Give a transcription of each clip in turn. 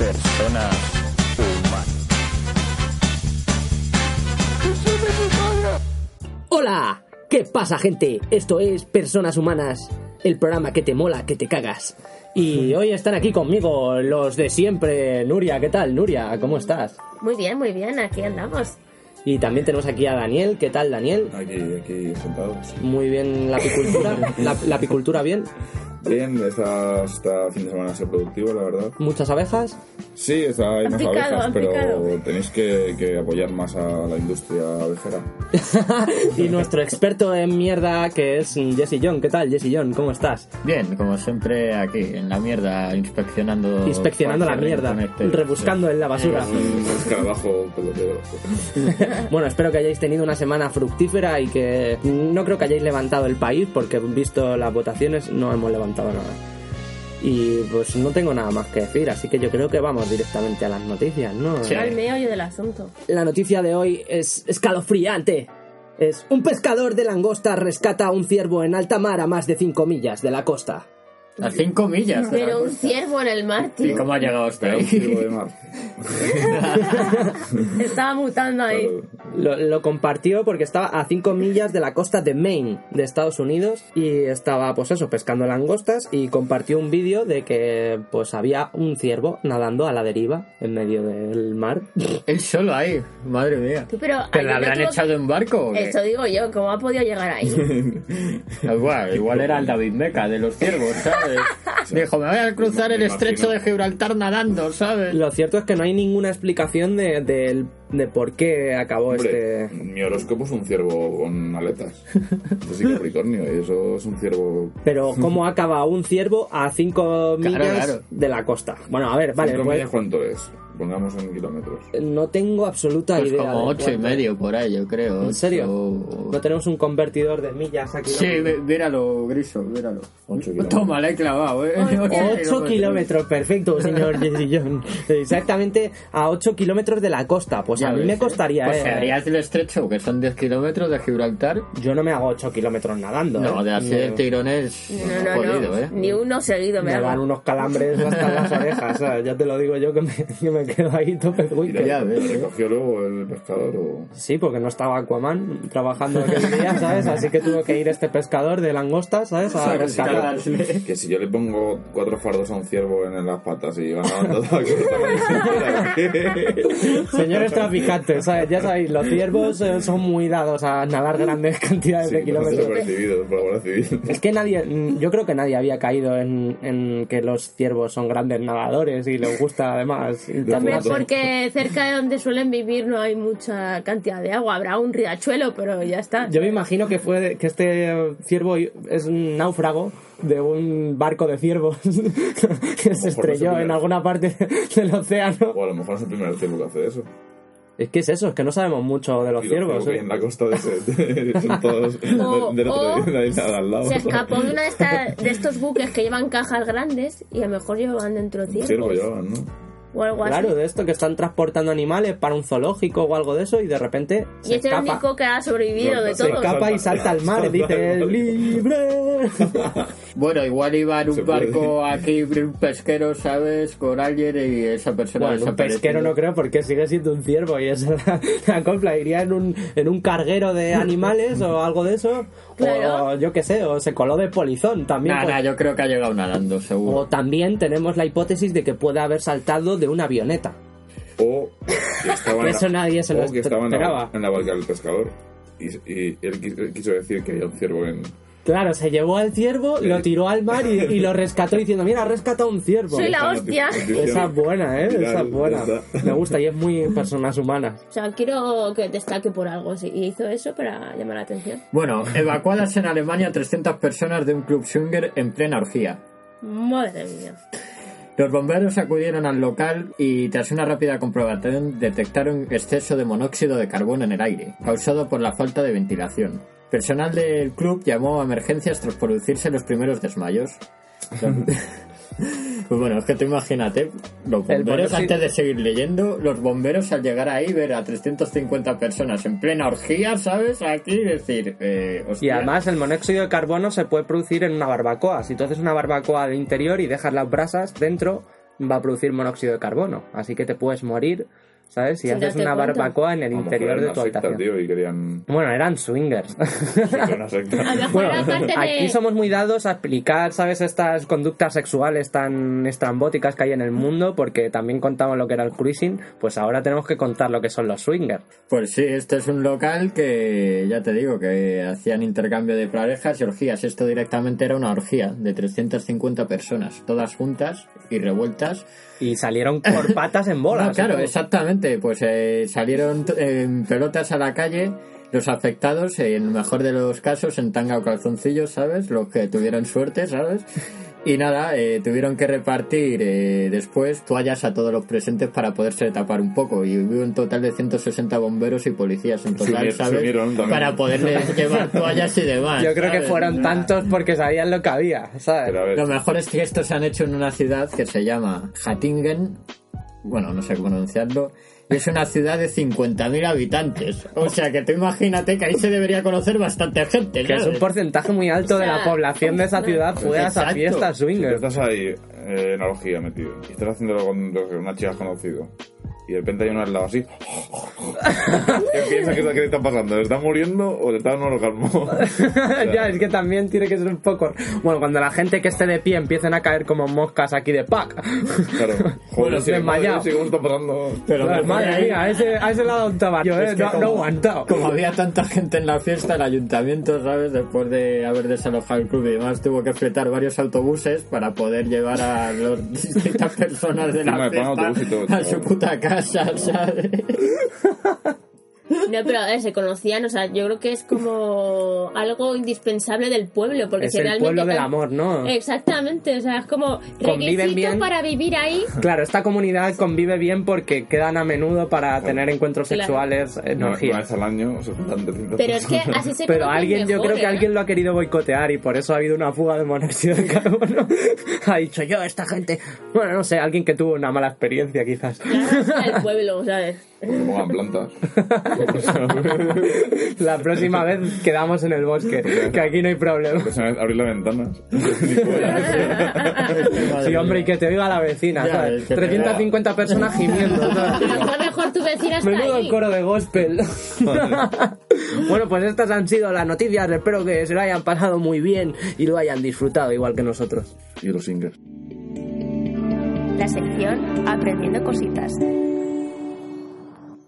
Persona humana. ¡Hola! ¿Qué pasa, gente? Esto es Personas Humanas, el programa que te mola, que te cagas. Y hoy están aquí conmigo los de siempre. Nuria, ¿qué tal? Nuria, ¿cómo estás? Muy bien, muy bien, aquí andamos. Y también tenemos aquí a Daniel. ¿Qué tal, Daniel? Aquí, aquí sentados. Muy bien la apicultura. la, la apicultura bien. Bien, está, está fin de semana ser productivo, la verdad. ¿Muchas abejas? Sí, está, hay más picado, abejas, pero picado. tenéis que, que apoyar más a la industria abejera. y nuestro experto en mierda que es Jesse John. ¿Qué tal, Jesse John? ¿Cómo estás? Bien, como siempre aquí en la mierda, inspeccionando. Inspeccionando la mierda, rebuscando en la basura. Escarabajo. Bueno, espero que hayáis tenido una semana fructífera y que no creo que hayáis levantado el país porque visto las votaciones no hemos levantado nada. Y pues no tengo nada más que decir, así que yo creo que vamos directamente a las noticias, ¿no? Sí. Al meollo del asunto. La noticia de hoy es escalofriante. Es un pescador de langosta rescata a un ciervo en alta mar a más de 5 millas de la costa. A cinco millas. Pero un ciervo en el mar, ¿Y tío. cómo ha llegado hasta un ahí? ciervo de mar. Estaba mutando ahí. Lo, lo compartió porque estaba a 5 millas de la costa de Maine, de Estados Unidos, y estaba, pues eso, pescando langostas y compartió un vídeo de que, pues había un ciervo nadando a la deriva en medio del mar. Él solo ahí, madre mía. Tú, pero ¿Que ahí le no habrán que- echado en barco? Eso digo yo, ¿cómo ha podido llegar ahí? Igual, igual era el David Meca de los ciervos, ¿sabes? Dijo, me voy a cruzar el Me estrecho imagino. de Gibraltar nadando, ¿sabes? Lo cierto es que no hay ninguna explicación de, del- de por qué acabó Hombre, este... mi horóscopo es un ciervo con aletas. Yo soy Capricornio y eso es un ciervo... Pero cómo acaba un ciervo a 5 Claro, millas claro. de la costa. Bueno, a ver, vale, ¿Cinco pues, millas ¿Cuánto es? Pongamos en kilómetros. no tengo absoluta Pues idea. como ocho y medio por ahí, yo creo. ¿En serio? Ocho- No tenemos un convertidor de millas aquí. Sí, míralo, Griso, míralo. Ocho kilómetros. Toma, la he clavado, ¿eh? Ocho 8 kilómetros, perfecto, señor John. Exactamente a 8 kilómetros de la costa. Pues Ya a mí ves, me ¿eh? costaría, Pues eh. si harías el estrecho, que son 10 kilómetros de Gibraltar. Yo no me hago 8 kilómetros nadando. No, eh. de hacer el tirón es No, no, jodido, no. ¿eh? Ni uno seguido me Me dan hago. unos calambres hasta las orejas, ¿sabes? Ya te lo digo yo que me, que me quedo ahí tope Mira, Ya ves, ¿eh? ¿Recogió luego el pescador o...? Sí, porque no estaba Aquaman trabajando aquel día, ¿sabes? Así que tuvo que ir este pescador de langostas, ¿sabes? A rescatar. Que si yo le pongo cuatro fardos a un ciervo en las patas y va nadando toda la costa, Señores traficantes, ¿sabes? Ya sabéis, los ciervos eh, son muy dados a nadar grandes cantidades Sí, de kilómetros. desapercibido por la Guardia Civil. Es que nadie, mm, yo creo que nadie había caído en, en que los ciervos son grandes nadadores y les gusta además. Hombre, porque cerca de donde suelen vivir no hay mucha cantidad de agua. Habrá un riachuelo, pero ya está. Yo me imagino que fue que este ciervo es un náufrago de un barco de ciervos que se no es el estrelló en alguna parte del océano. O a lo mejor es el primer ciervo que hace eso. Es que es eso, es que no sabemos mucho de los ciervos. ciervos ¿eh? en la costa de, ese, de- son todos O- del otro o de isla de al lado. Se escapó de una de, estas- de estos buques que llevan cajas grandes y a lo mejor llevan dentro Un ciervo ciervos. llevaban, ¿no? O algo así. Claro, de esto que están transportando animales para un zoológico o algo de eso y de repente y se es el escapa, único que ha sobrevivido de Se se todo. escapa y salta al mar y dice ¡Libre! Bueno, igual iba en un barco aquí, un pesquero, ¿sabes? Con alguien y esa persona Bueno, un pesquero no creo porque sigue siendo un ciervo y esa es la, la copla. Iría en un, en un carguero de animales o algo de eso. Claro. O yo qué sé, o se coló de polizón también. Nah, pues- nah, yo creo que ha llegado nadando, seguro. O también tenemos la hipótesis de que puede haber saltado de una avioneta. O que estaba en Eso la, nadie se lo que estaba en la, esperaba. en la barca del pescador. Y, y él quiso, quiso decir que había un ciervo en... Claro, se llevó al ciervo, Sí. lo tiró al mar y, y lo rescató diciendo, mira, ha rescatado un ciervo. Soy la hostia. Esa es buena, ¿eh? Esa es buena. Me gusta y es muy personas humanas. O sea, quiero que destaque por algo. sí, Y hizo eso para llamar la atención. Bueno, evacuadas en Alemania 300 personas de un club swinger en plena orgía. Madre mía. Los bomberos acudieron al local y tras una rápida comprobación detectaron exceso de monóxido de carbono en el aire, causado por la falta de ventilación. Personal del club llamó a emergencias tras producirse los primeros desmayos. Pues bueno, es que tú imagínate, los bomberos antes de seguir leyendo, los bomberos al llegar ahí ver a 350 personas en plena orgía, ¿sabes? Aquí decir, eh, Y además el monóxido de carbono se puede producir en una barbacoa. Si tú haces una barbacoa al interior y dejas las brasas dentro, va a producir monóxido de carbono. Así que te puedes morir, ¿sabes? Si Sin haces una cuenta. barbacoa en el interior de tu secta, habitación. tío, y querían Bueno, eran swingers. Bueno, aquí somos muy dados a explicar, ¿sabes? Estas conductas sexuales tan estrambóticas que hay en el mundo, porque también contamos lo que era el cruising, pues ahora tenemos que contar lo que son los swingers. Pues sí, este es un local que, ya te digo, que hacían intercambio de parejas y orgías. Esto directamente era una orgía de 350 personas, todas juntas y revueltas. Y salieron por patas en bolas. No, claro, exactamente. Pues eh, salieron en pelotas a la calle los afectados, eh, en el mejor de los casos, en tanga o calzoncillos, ¿sabes? Los que tuvieron suerte, ¿sabes? Y nada, eh, tuvieron que repartir eh, después toallas a todos los presentes para poderse tapar un poco. Y hubo un total de 160 bomberos y policías en total, ¿sabes? Para poderles llevar toallas y demás. Yo creo que fueron tantos porque sabían lo que había, ¿sabes? Pero a ver, Lo mejor es que esto se han hecho en una ciudad que se llama Hattingen. Bueno, no sé cómo pronunciarlo. Es una ciudad de 50.000 habitantes. O sea que tú imagínate que ahí se debería conocer bastante gente. Que es un porcentaje muy alto de la población de esa ciudad fue a esa fiesta swinger. estás ahí eh, en orgía metido y estás haciéndolo con lo que una chica conocido y de repente hay uno al lado así ¿qué piensas que, que le está pasando? ¿le está muriendo o le está dando un orgasmo? ya, es que también tiene que ser un poco... Bueno, cuando la gente que esté de pie empiecen a caer como moscas aquí de pack. claro Bueno, joder, sí, desmayado. madre, sí, ¿cómo está pasando? Pero Madre mejor ahí- mía, a ese, a ese lado un tabaco, eh, no, como- no aguantado. Como había tanta gente en la fiesta, el ayuntamiento, ¿sabes? Después de haber desalojado el club y demás, tuvo que fletar varios autobuses para poder llevar a las distintas personas de la fiesta autobús y todo, a su puta casa, ¿sabes? No, pero a ver, se conocían, o sea, yo creo que es como algo indispensable del pueblo, porque Es si el realmente... pueblo del amor, ¿no? Exactamente, o sea, es como Conviven requisito bien. para vivir ahí. Claro, esta comunidad convive bien porque quedan a menudo para tener encuentros Claro. sexuales en Una, una vez al año se juntan 300 Pero es que así se Pero alguien, yo creo que ¿eh? alguien lo ha querido boicotear y por eso ha habido una fuga de monóxido de carbono. ha dicho yo, esta gente. Bueno, no sé, alguien que tuvo una mala experiencia quizás. Claro, el pueblo, ¿sabes? que pongan plantas La próxima vez quedamos en el bosque, que aquí no hay problema. Pues abrir las ventanas Sí, hombre, y que te oiga la vecina, Ya, ¿sabes? es que te 350 personas gimiendo, A mejor tu vecina está Menudo ahí. coro de gospel. bueno, pues estas han sido las noticias. Espero que se lo hayan pasado muy bien y lo hayan disfrutado igual que nosotros. y los singers La sección Aprendiendo Cositas.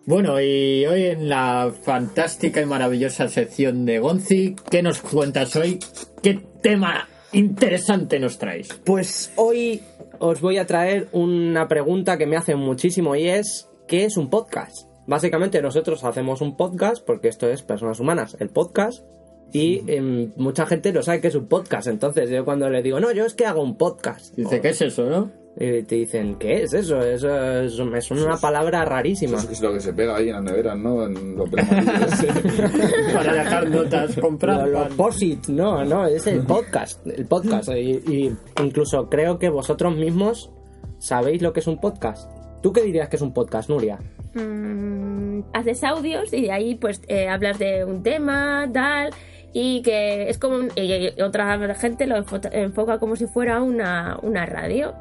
Bueno, y hoy en la fantástica y maravillosa sección de Gonzi, ¿qué nos cuentas hoy? ¿Qué tema interesante nos traes? Pues hoy os voy a traer una pregunta que me hacen muchísimo y es ¿qué es un podcast? Básicamente nosotros hacemos un podcast porque esto es Personas Humanas, el podcast y em, mucha gente no sabe qué es un podcast. Entonces yo cuando le digo, no, yo es que hago un podcast. Dice, ¿qué es eso, no? Y te dicen, ¿qué es eso? Eso es, es una palabra rarísima. Eso es lo que se pega ahí en las neveras, ¿no? En los. Para dejar notas, comprar Los, posit, no, no, es el podcast, el podcast. Y, y incluso creo que vosotros mismos sabéis lo que es un podcast. ¿Tú qué dirías que es un podcast, Nuria? Mm, haces audios y de ahí pues eh, hablas de un tema, tal, y que es como... un- y otra gente lo enfo- enfoca como si fuera una, una radio.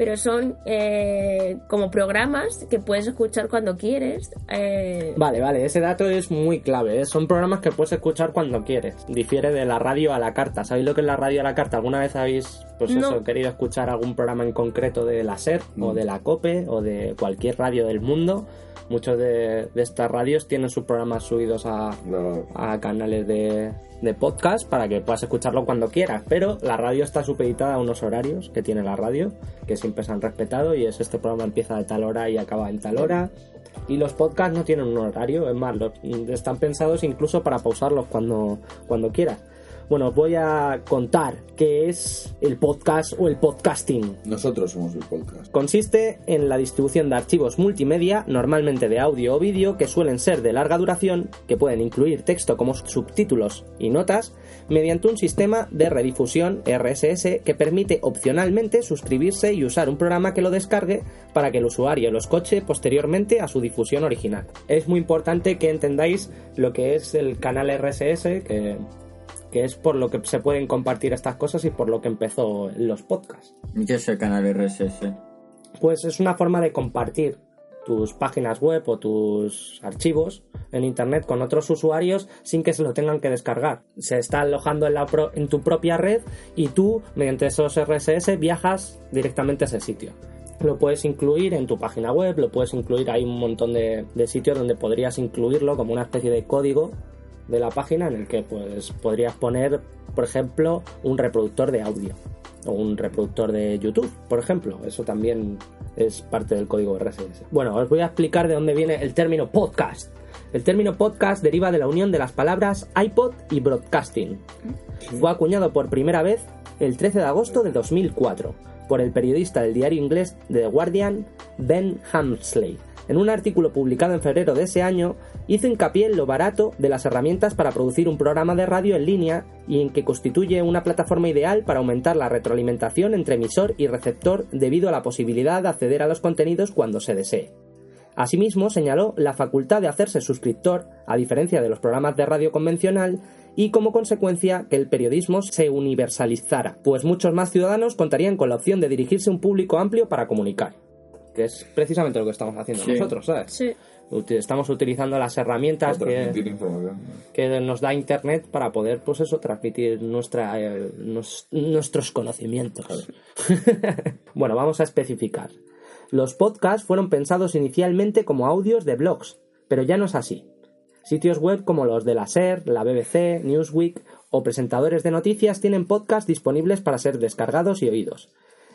Pero son eh, como programas que puedes escuchar cuando quieres. eh, Vale, vale, ese dato es muy clave. ¿eh? Son programas que puedes escuchar cuando quieres. Difiere de la radio a la carta. ¿Sabéis lo que es la radio a la carta? ¿Alguna vez habéis pues No. eso, querido escuchar algún programa en concreto de la SER o de la COPE o de cualquier radio del mundo? Muchos de, de estas radios tienen sus programas subidos a, canales de, de podcast para que puedas escucharlo cuando quieras. Pero la radio está supeditada a unos horarios que tiene la radio, que siempre se han respetado, y es este programa empieza de tal hora y acaba en tal hora. Y los podcasts no tienen un horario, es más, los- están pensados incluso para pausarlos cuando, cuando quieras. Bueno, os voy a contar qué es el podcast o el podcasting. Nosotros somos el podcast. Consiste en la distribución de archivos multimedia, normalmente de audio o vídeo, que suelen ser de larga duración, que pueden incluir texto como subtítulos y notas, mediante un sistema de redifusión RSS que permite opcionalmente suscribirse y usar un programa que lo descargue para que el usuario lo escuche posteriormente a su difusión original. Es muy importante que entendáis lo que es el canal RSS, que que es por lo que se pueden compartir estas cosas y por lo que empezó los podcasts. ¿Qué es el canal RSS? Pues es una forma de compartir tus páginas web o tus archivos en internet con otros usuarios sin que se lo tengan que descargar. Se está alojando en, la pro- en tu propia red y tú, mediante esos RSS, viajas directamente a ese sitio. Lo puedes incluir en tu página web, lo puedes incluir, hay un montón de, de sitios donde podrías incluirlo como una especie de código de la página en el que pues podrías poner, por ejemplo, un reproductor de audio o un reproductor de YouTube, por ejemplo. Eso también es parte del código RSS. Bueno, os voy a explicar de dónde viene el término podcast. El término podcast deriva de la unión de las palabras iPod y broadcasting. Fue acuñado por primera vez el 13 de agosto de 2004 por el periodista del diario inglés The Guardian, Ben Hamsley. En un artículo publicado en febrero de ese año, hizo hincapié en lo barato de las herramientas para producir un programa de radio en línea y en que constituye una plataforma ideal para aumentar la retroalimentación entre emisor y receptor debido a la posibilidad de acceder a los contenidos cuando se desee. Asimismo, señaló la facultad de hacerse suscriptor, a diferencia de los programas de radio convencional, y como consecuencia que el periodismo se universalizara, pues muchos más ciudadanos contarían con la opción de dirigirse a un público amplio para comunicar. Que es precisamente lo que estamos haciendo Sí. nosotros, ¿sabes? Sí. Estamos utilizando las herramientas que, nos da Internet para poder, pues eso, transmitir nuestra, eh, nos- nuestros conocimientos. bueno, vamos a especificar. Los podcasts fueron pensados inicialmente como audios de blogs, pero ya no es así. Sitios web como los de la SER, la BBC, Newsweek o presentadores de noticias tienen podcasts disponibles para ser descargados y oídos.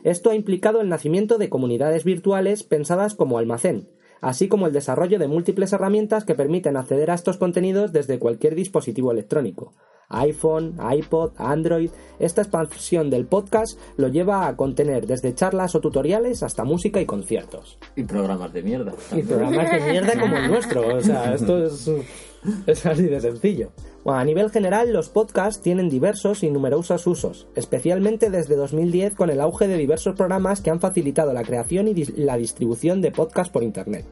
Esto ha implicado el nacimiento de comunidades virtuales pensadas como almacén, así como el desarrollo de múltiples herramientas que permiten acceder a estos contenidos desde cualquier dispositivo electrónico. iPhone, iPod, Android. Esta expansión del podcast lo lleva a contener desde charlas o tutoriales hasta música y conciertos. Y programas de mierda. Y programas de mierda como el nuestro. O sea, esto es, es así de sencillo. Bueno, a nivel general, los podcasts tienen diversos y numerosos usos, especialmente desde 2010 con el auge de diversos programas que han facilitado la creación y dis- la distribución de podcasts por Internet.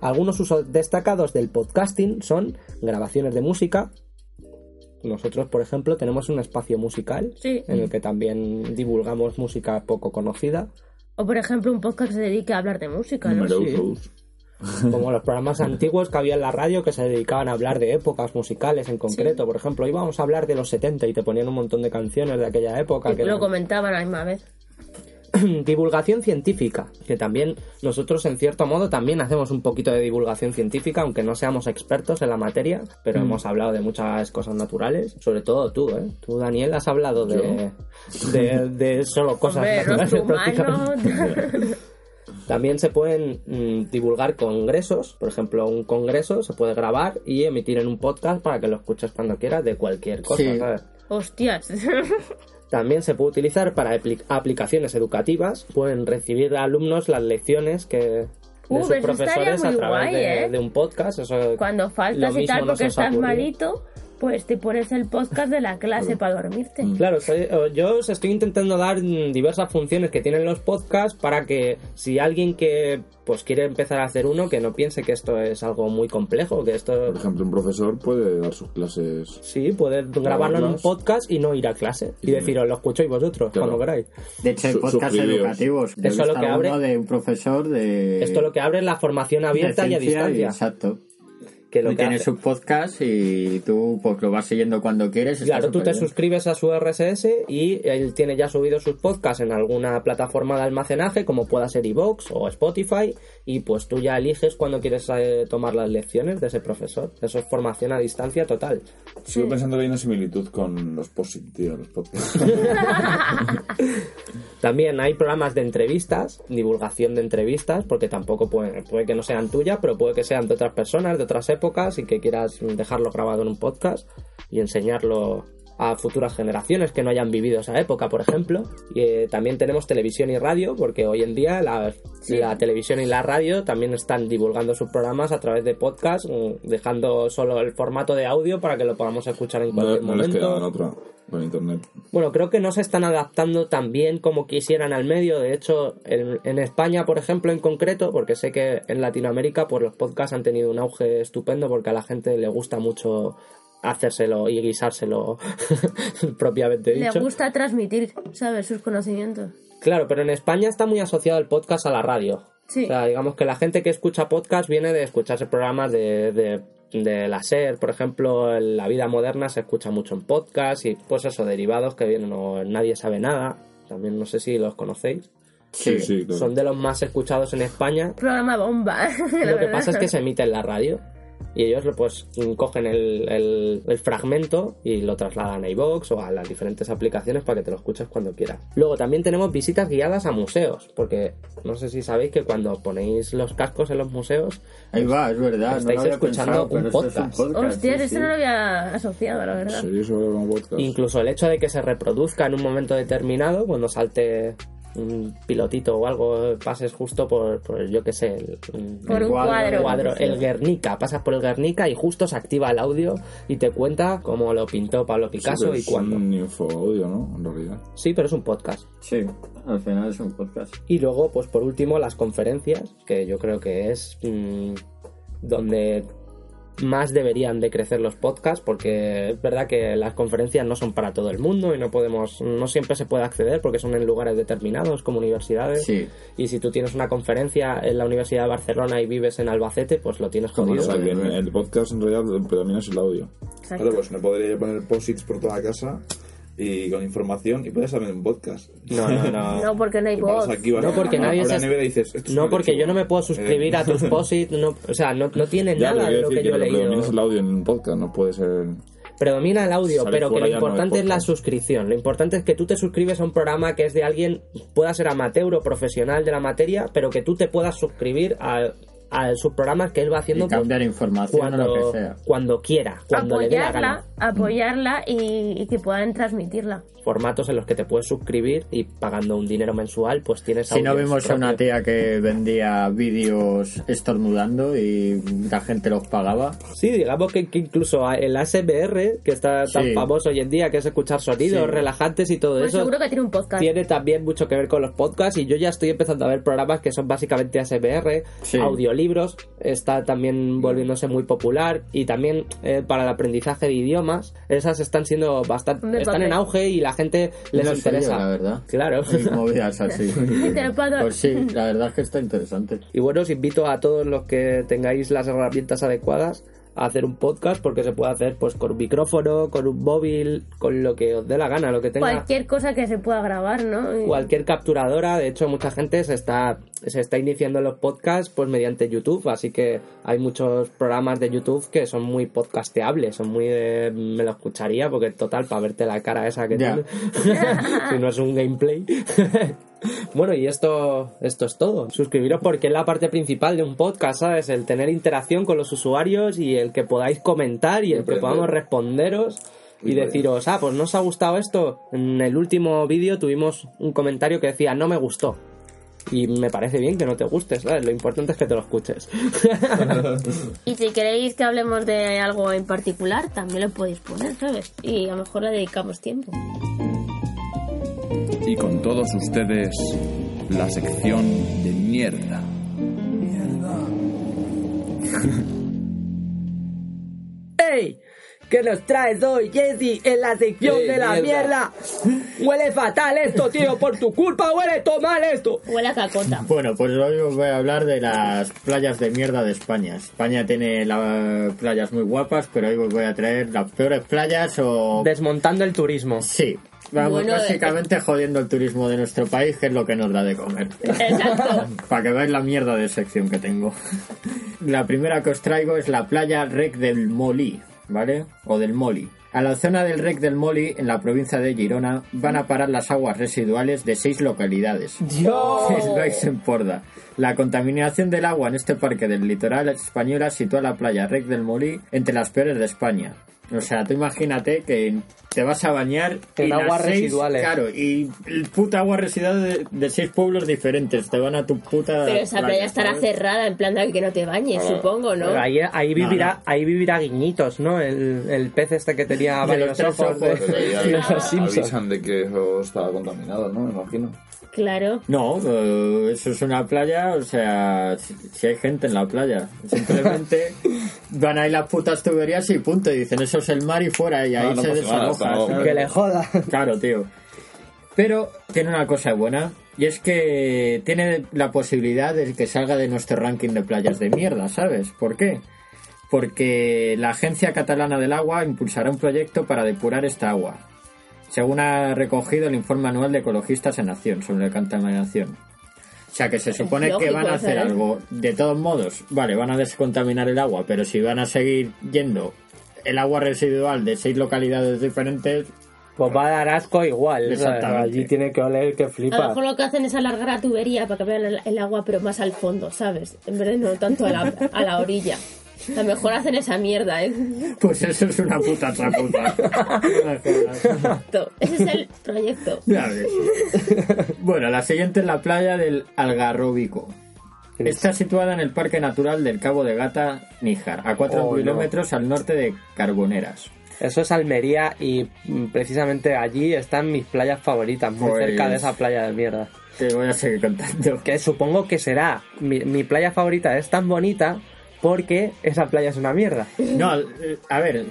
Algunos usos destacados del podcasting son grabaciones de música. Nosotros, por ejemplo, tenemos un espacio musical Sí. en el que también divulgamos música poco conocida. O por ejemplo, un podcast que se dedique a hablar de música, ¿no? Numerosos. Como los programas antiguos que había en la radio que se dedicaban a hablar de épocas musicales en concreto. Por ejemplo, íbamos a hablar de los 70 y te ponían un montón de canciones de aquella época. Y Que lo comentaban a la misma vez. divulgación científica, que también nosotros en cierto modo también hacemos un poquito de divulgación científica, aunque no seamos expertos en la materia, pero hemos hablado de muchas cosas naturales, sobre todo tú, ¿eh? Tú, Daniel, has hablado de, de, de solo cosas Hombre, naturales rostro prácticamente. También se pueden mm, divulgar congresos, por ejemplo, un congreso se puede grabar y emitir en un podcast para que lo escuches cuando quieras de cualquier cosa, Sí. ¿sabes? Hostias. También se puede utilizar para apli- aplicaciones educativas, pueden recibir alumnos las lecciones que de Uh, sus profesores a través guay, de, ¿eh? de un podcast. Eso Cuando faltas y tal porque estás malito, pues te pones el podcast de la clase para dormirte. Claro, estoy- yo os estoy intentando dar mm, diversas funciones que tienen los podcasts para que si alguien que pues quiere empezar a hacer uno, que no piense que esto es algo muy complejo, que esto Por ejemplo, un profesor puede dar sus clases. sí, puede grabarlo en un podcast y no ir a clase y Sí. deciros, lo escucháis vosotros Claro. cuando queráis. De hecho, hay podcasts educativos. Eso es lo que abre- de un profesor de. Esto lo que abre es la formación abierta y a distancia. Exacto. Que lo y que tiene hace- sus podcasts y tú pues, lo vas siguiendo cuando quieres. Claro, tú te suscribes a su RSS y él tiene ya subido sus podcasts en alguna plataforma de almacenaje, como pueda ser iVoox o Spotify, y pues tú ya eliges cuando quieres eh, tomar las lecciones de ese profesor. Eso es formación a distancia total. Sigo pensando que hay una similitud con los posit, tío, los podcasts. También hay programas de entrevistas, divulgación de entrevistas, porque tampoco puede, puede que no sean tuyas, pero puede que sean de otras personas, de otras épocas, y que quieras dejarlo grabado en un podcast y enseñarlo a futuras generaciones que no hayan vivido esa época, por ejemplo. Y eh, también tenemos televisión y radio, porque hoy en día la, la televisión y la radio también están divulgando sus programas a través de podcast, mm, dejando solo el formato de audio para que lo podamos escuchar en No, cualquier no les momento. queda otra con internet. Bueno, creo que no se están adaptando tan bien como quisieran al medio. De hecho, en, en España, por ejemplo, en concreto, porque sé que en Latinoamérica, pues los podcasts han tenido un auge estupendo porque a la gente le gusta mucho hacérselo y guisárselo propiamente Le dicho. gusta transmitir, ¿sabes? Sus conocimientos. Claro, pero en España está muy asociado el podcast a la radio. Sí. O sea, digamos que la gente que escucha podcast viene de escucharse programas de, de, de la SER, por ejemplo, en la vida moderna se escucha mucho en podcast y pues eso, derivados que vienen o Nadie sabe nada. También no sé si los conocéis. Sí, sí, claro. Son de los más escuchados en España. Programa bomba. Lo que pasa es que se emite en la radio y ellos pues cogen el, el- el fragmento y lo trasladan a iVoox o a las diferentes aplicaciones para que te lo escuches cuando quieras. Luego también tenemos visitas guiadas a museos, porque no sé si sabéis que cuando ponéis los cascos en los museos, Ahí va, es verdad. Estáis escuchando pensado, un esto es podcast. podcast, Hostias, sí, esto sí. no lo había asociado, la ¿En verdad. serio eso como podcast? incluso el hecho de que se reproduzca en un momento determinado, cuando salte un pilotito o algo, pases justo por, por yo que sé, el, Por el un cuadro, cuadro. cuadro, el Guernica, pasas por el Guernica y justo se activa el audio y te cuenta cómo lo pintó Pablo Picasso y es cuándo. un infoaudio, ¿no? En realidad. Sí, pero es un podcast. Sí, al final es un podcast. Y luego, pues por último, las conferencias, que yo creo que es mm, donde más deberían de crecer los podcasts, porque es verdad que las conferencias no son para todo el mundo y no podemos, no siempre se puede acceder porque son en lugares determinados como universidades. Sí. Y si tú tienes una conferencia en la Universidad de Barcelona y vives en Albacete, pues lo tienes O jodido. sea, que en el podcast en realidad predomina es el audio. Exacto. Claro, pues me podría yo poner posits por toda casa y con información y puedes saber un podcast. No, no, no. No, porque no hay voz. aquí, vas No, porque nadie se- la nevera y dices, "Esto es No, porque yo lechuga". no me puedo suscribir Eh, a tus posits, no, o sea, no, no tiene Ya, nada de lo que yo he leído. predomina es el audio en un podcast, no puede ser... Predomina el audio, Sale pero que lo no importante es la suscripción. Lo importante es que tú te suscribes a un programa que es de alguien, pueda ser amateur o profesional de la materia, pero que tú te puedas suscribir a, a sus programas que él va haciendo Y cambiar pues, información o cuando, lo que sea. cuando quiera, cuando le dé la apoyarla, gana. apoyarla y, y que puedan transmitirla. Formatos en los que te puedes suscribir y pagando un dinero mensual, pues tienes Si no vimos a una tía que vendía vídeos estornudando y la gente los pagaba. Sí, digamos que, que incluso el ASMR, que está tan Sí. famoso hoy en día, que es escuchar sonidos Sí. relajantes y todo Pues eso, seguro que tiene un podcast. tiene también mucho que ver con los podcasts y yo ya estoy empezando a ver programas que son básicamente ASMR, Sí. audiolibros, está también volviéndose muy popular y también eh, para el aprendizaje de idiomas, esas están siendo bastante, están en auge y la gente les No interesa. yo, la verdad. Claro. Movidas así. Pues sí, la verdad es que está interesante. Y bueno, os invito a todos los que tengáis las herramientas adecuadas a hacer un podcast porque se puede hacer pues con un micrófono, con un móvil, con lo que os dé la gana, lo que tenga Cualquier cosa que se pueda grabar, ¿no? Cualquier capturadora. De hecho, mucha gente se está, se está iniciando en los podcasts pues mediante YouTube, así que hay muchos programas de YouTube que son muy podcasteables, son muy de, me lo escucharía porque total para verte la cara esa que Ya. tiene, si no es un gameplay. Bueno, y esto, esto es todo. Suscribiros porque es la parte principal de un podcast, ¿sabes? El tener interacción con los usuarios y el que podáis comentar y el que podamos responderos y deciros, ah, pues no os ha gustado esto. En el último vídeo tuvimos un comentario que decía, no me gustó. Y me parece bien que no te guste, ¿sabes? Lo importante es que te lo escuches. Y si queréis que hablemos de algo en particular, también lo podéis poner, ¿sabes? Y a lo mejor le dedicamos tiempo. Y con todos ustedes, la sección de mierda. ¡Ey! ¿Qué nos traes hoy, Jesse, en la sección Ey, de la mierda. mierda? Huele fatal esto, tío, por tu culpa huele todo mal esto. Huele a cacota. Bueno, pues hoy os voy a hablar de las playas de mierda de España. España tiene la- playas muy guapas, pero hoy os voy a traer las peores playas o... Desmontando el turismo. Sí, vamos Bueno, básicamente jodiendo el turismo de nuestro país, que es lo que nos da de comer. Exacto. Para que veáis la mierda de sección que tengo. La primera que os traigo es la playa Rec del Molí, ¿vale? O del Moli. A la zona del Rec del Moli, en la provincia de Girona, van a parar las aguas residuales de seis localidades. ¡Dios! En Porda. La contaminación del agua en este parque del litoral española sitúa la playa Rec del Molí entre las peores de España. O sea, tú imagínate que te vas a bañar En aguas residuales. Claro, y el puta agua residual de, de seis pueblos diferentes. Te van a tu puta. Pero esa playa estará ¿sabes? cerrada, en plan de que no te bañes, Claro. supongo, ¿no? Pero ahí, ahí vivirá, no. ahí vivirá Guiñitos, ¿no? El, el pez este que tenía De varios ojos de, de los Simpsons. avisan de que eso estaba contaminado, ¿no? Me imagino. Claro. No, eh, eso es una playa, o sea, si, si hay gente en la playa. Simplemente van ahí las putas tuberías y punto. Y dicen, eso es el mar y fuera, y ahí No, no se nada, desaloja. Que le joda. Claro, tío. Pero tiene una cosa buena, y es que tiene la posibilidad de que salga de nuestro ranking de playas de mierda, ¿sabes? ¿Por qué? Porque la Agencia Catalana del Agua impulsará un proyecto para depurar esta agua, según ha recogido el informe anual de Ecologistas en Acción sobre la contaminación. O sea que se supone que van a hacer ¿sabes? algo. De todos modos, vale, van a descontaminar el agua, pero si van a seguir yendo el agua residual de seis localidades diferentes, Pues va a dar asco igual. ¿sabes? Exactamente. Allí tiene que oler que A lo flipa. mejor lo que hacen es alargar la tubería para que vean el, el agua, pero más al fondo, ¿sabes? En vez de no tanto a la, a la orilla. A lo mejor hacen esa mierda, ¿eh? Pues eso es una puta. Exacto. Ese es el proyecto. Ya ves. bueno, la siguiente es la playa del Algarrobico. Está situada en el Parque Natural del Cabo de Gata, Níjar, a 4 Oh, no. kilómetros al norte de Carboneras. Eso es Almería y mm, precisamente allí están mis playas favoritas, muy Pues- cerca de esa playa de mierda. Te voy a seguir contando. Que supongo que será. Mi, mi playa favorita es tan bonita porque esa playa es una mierda. No, eh, a ver,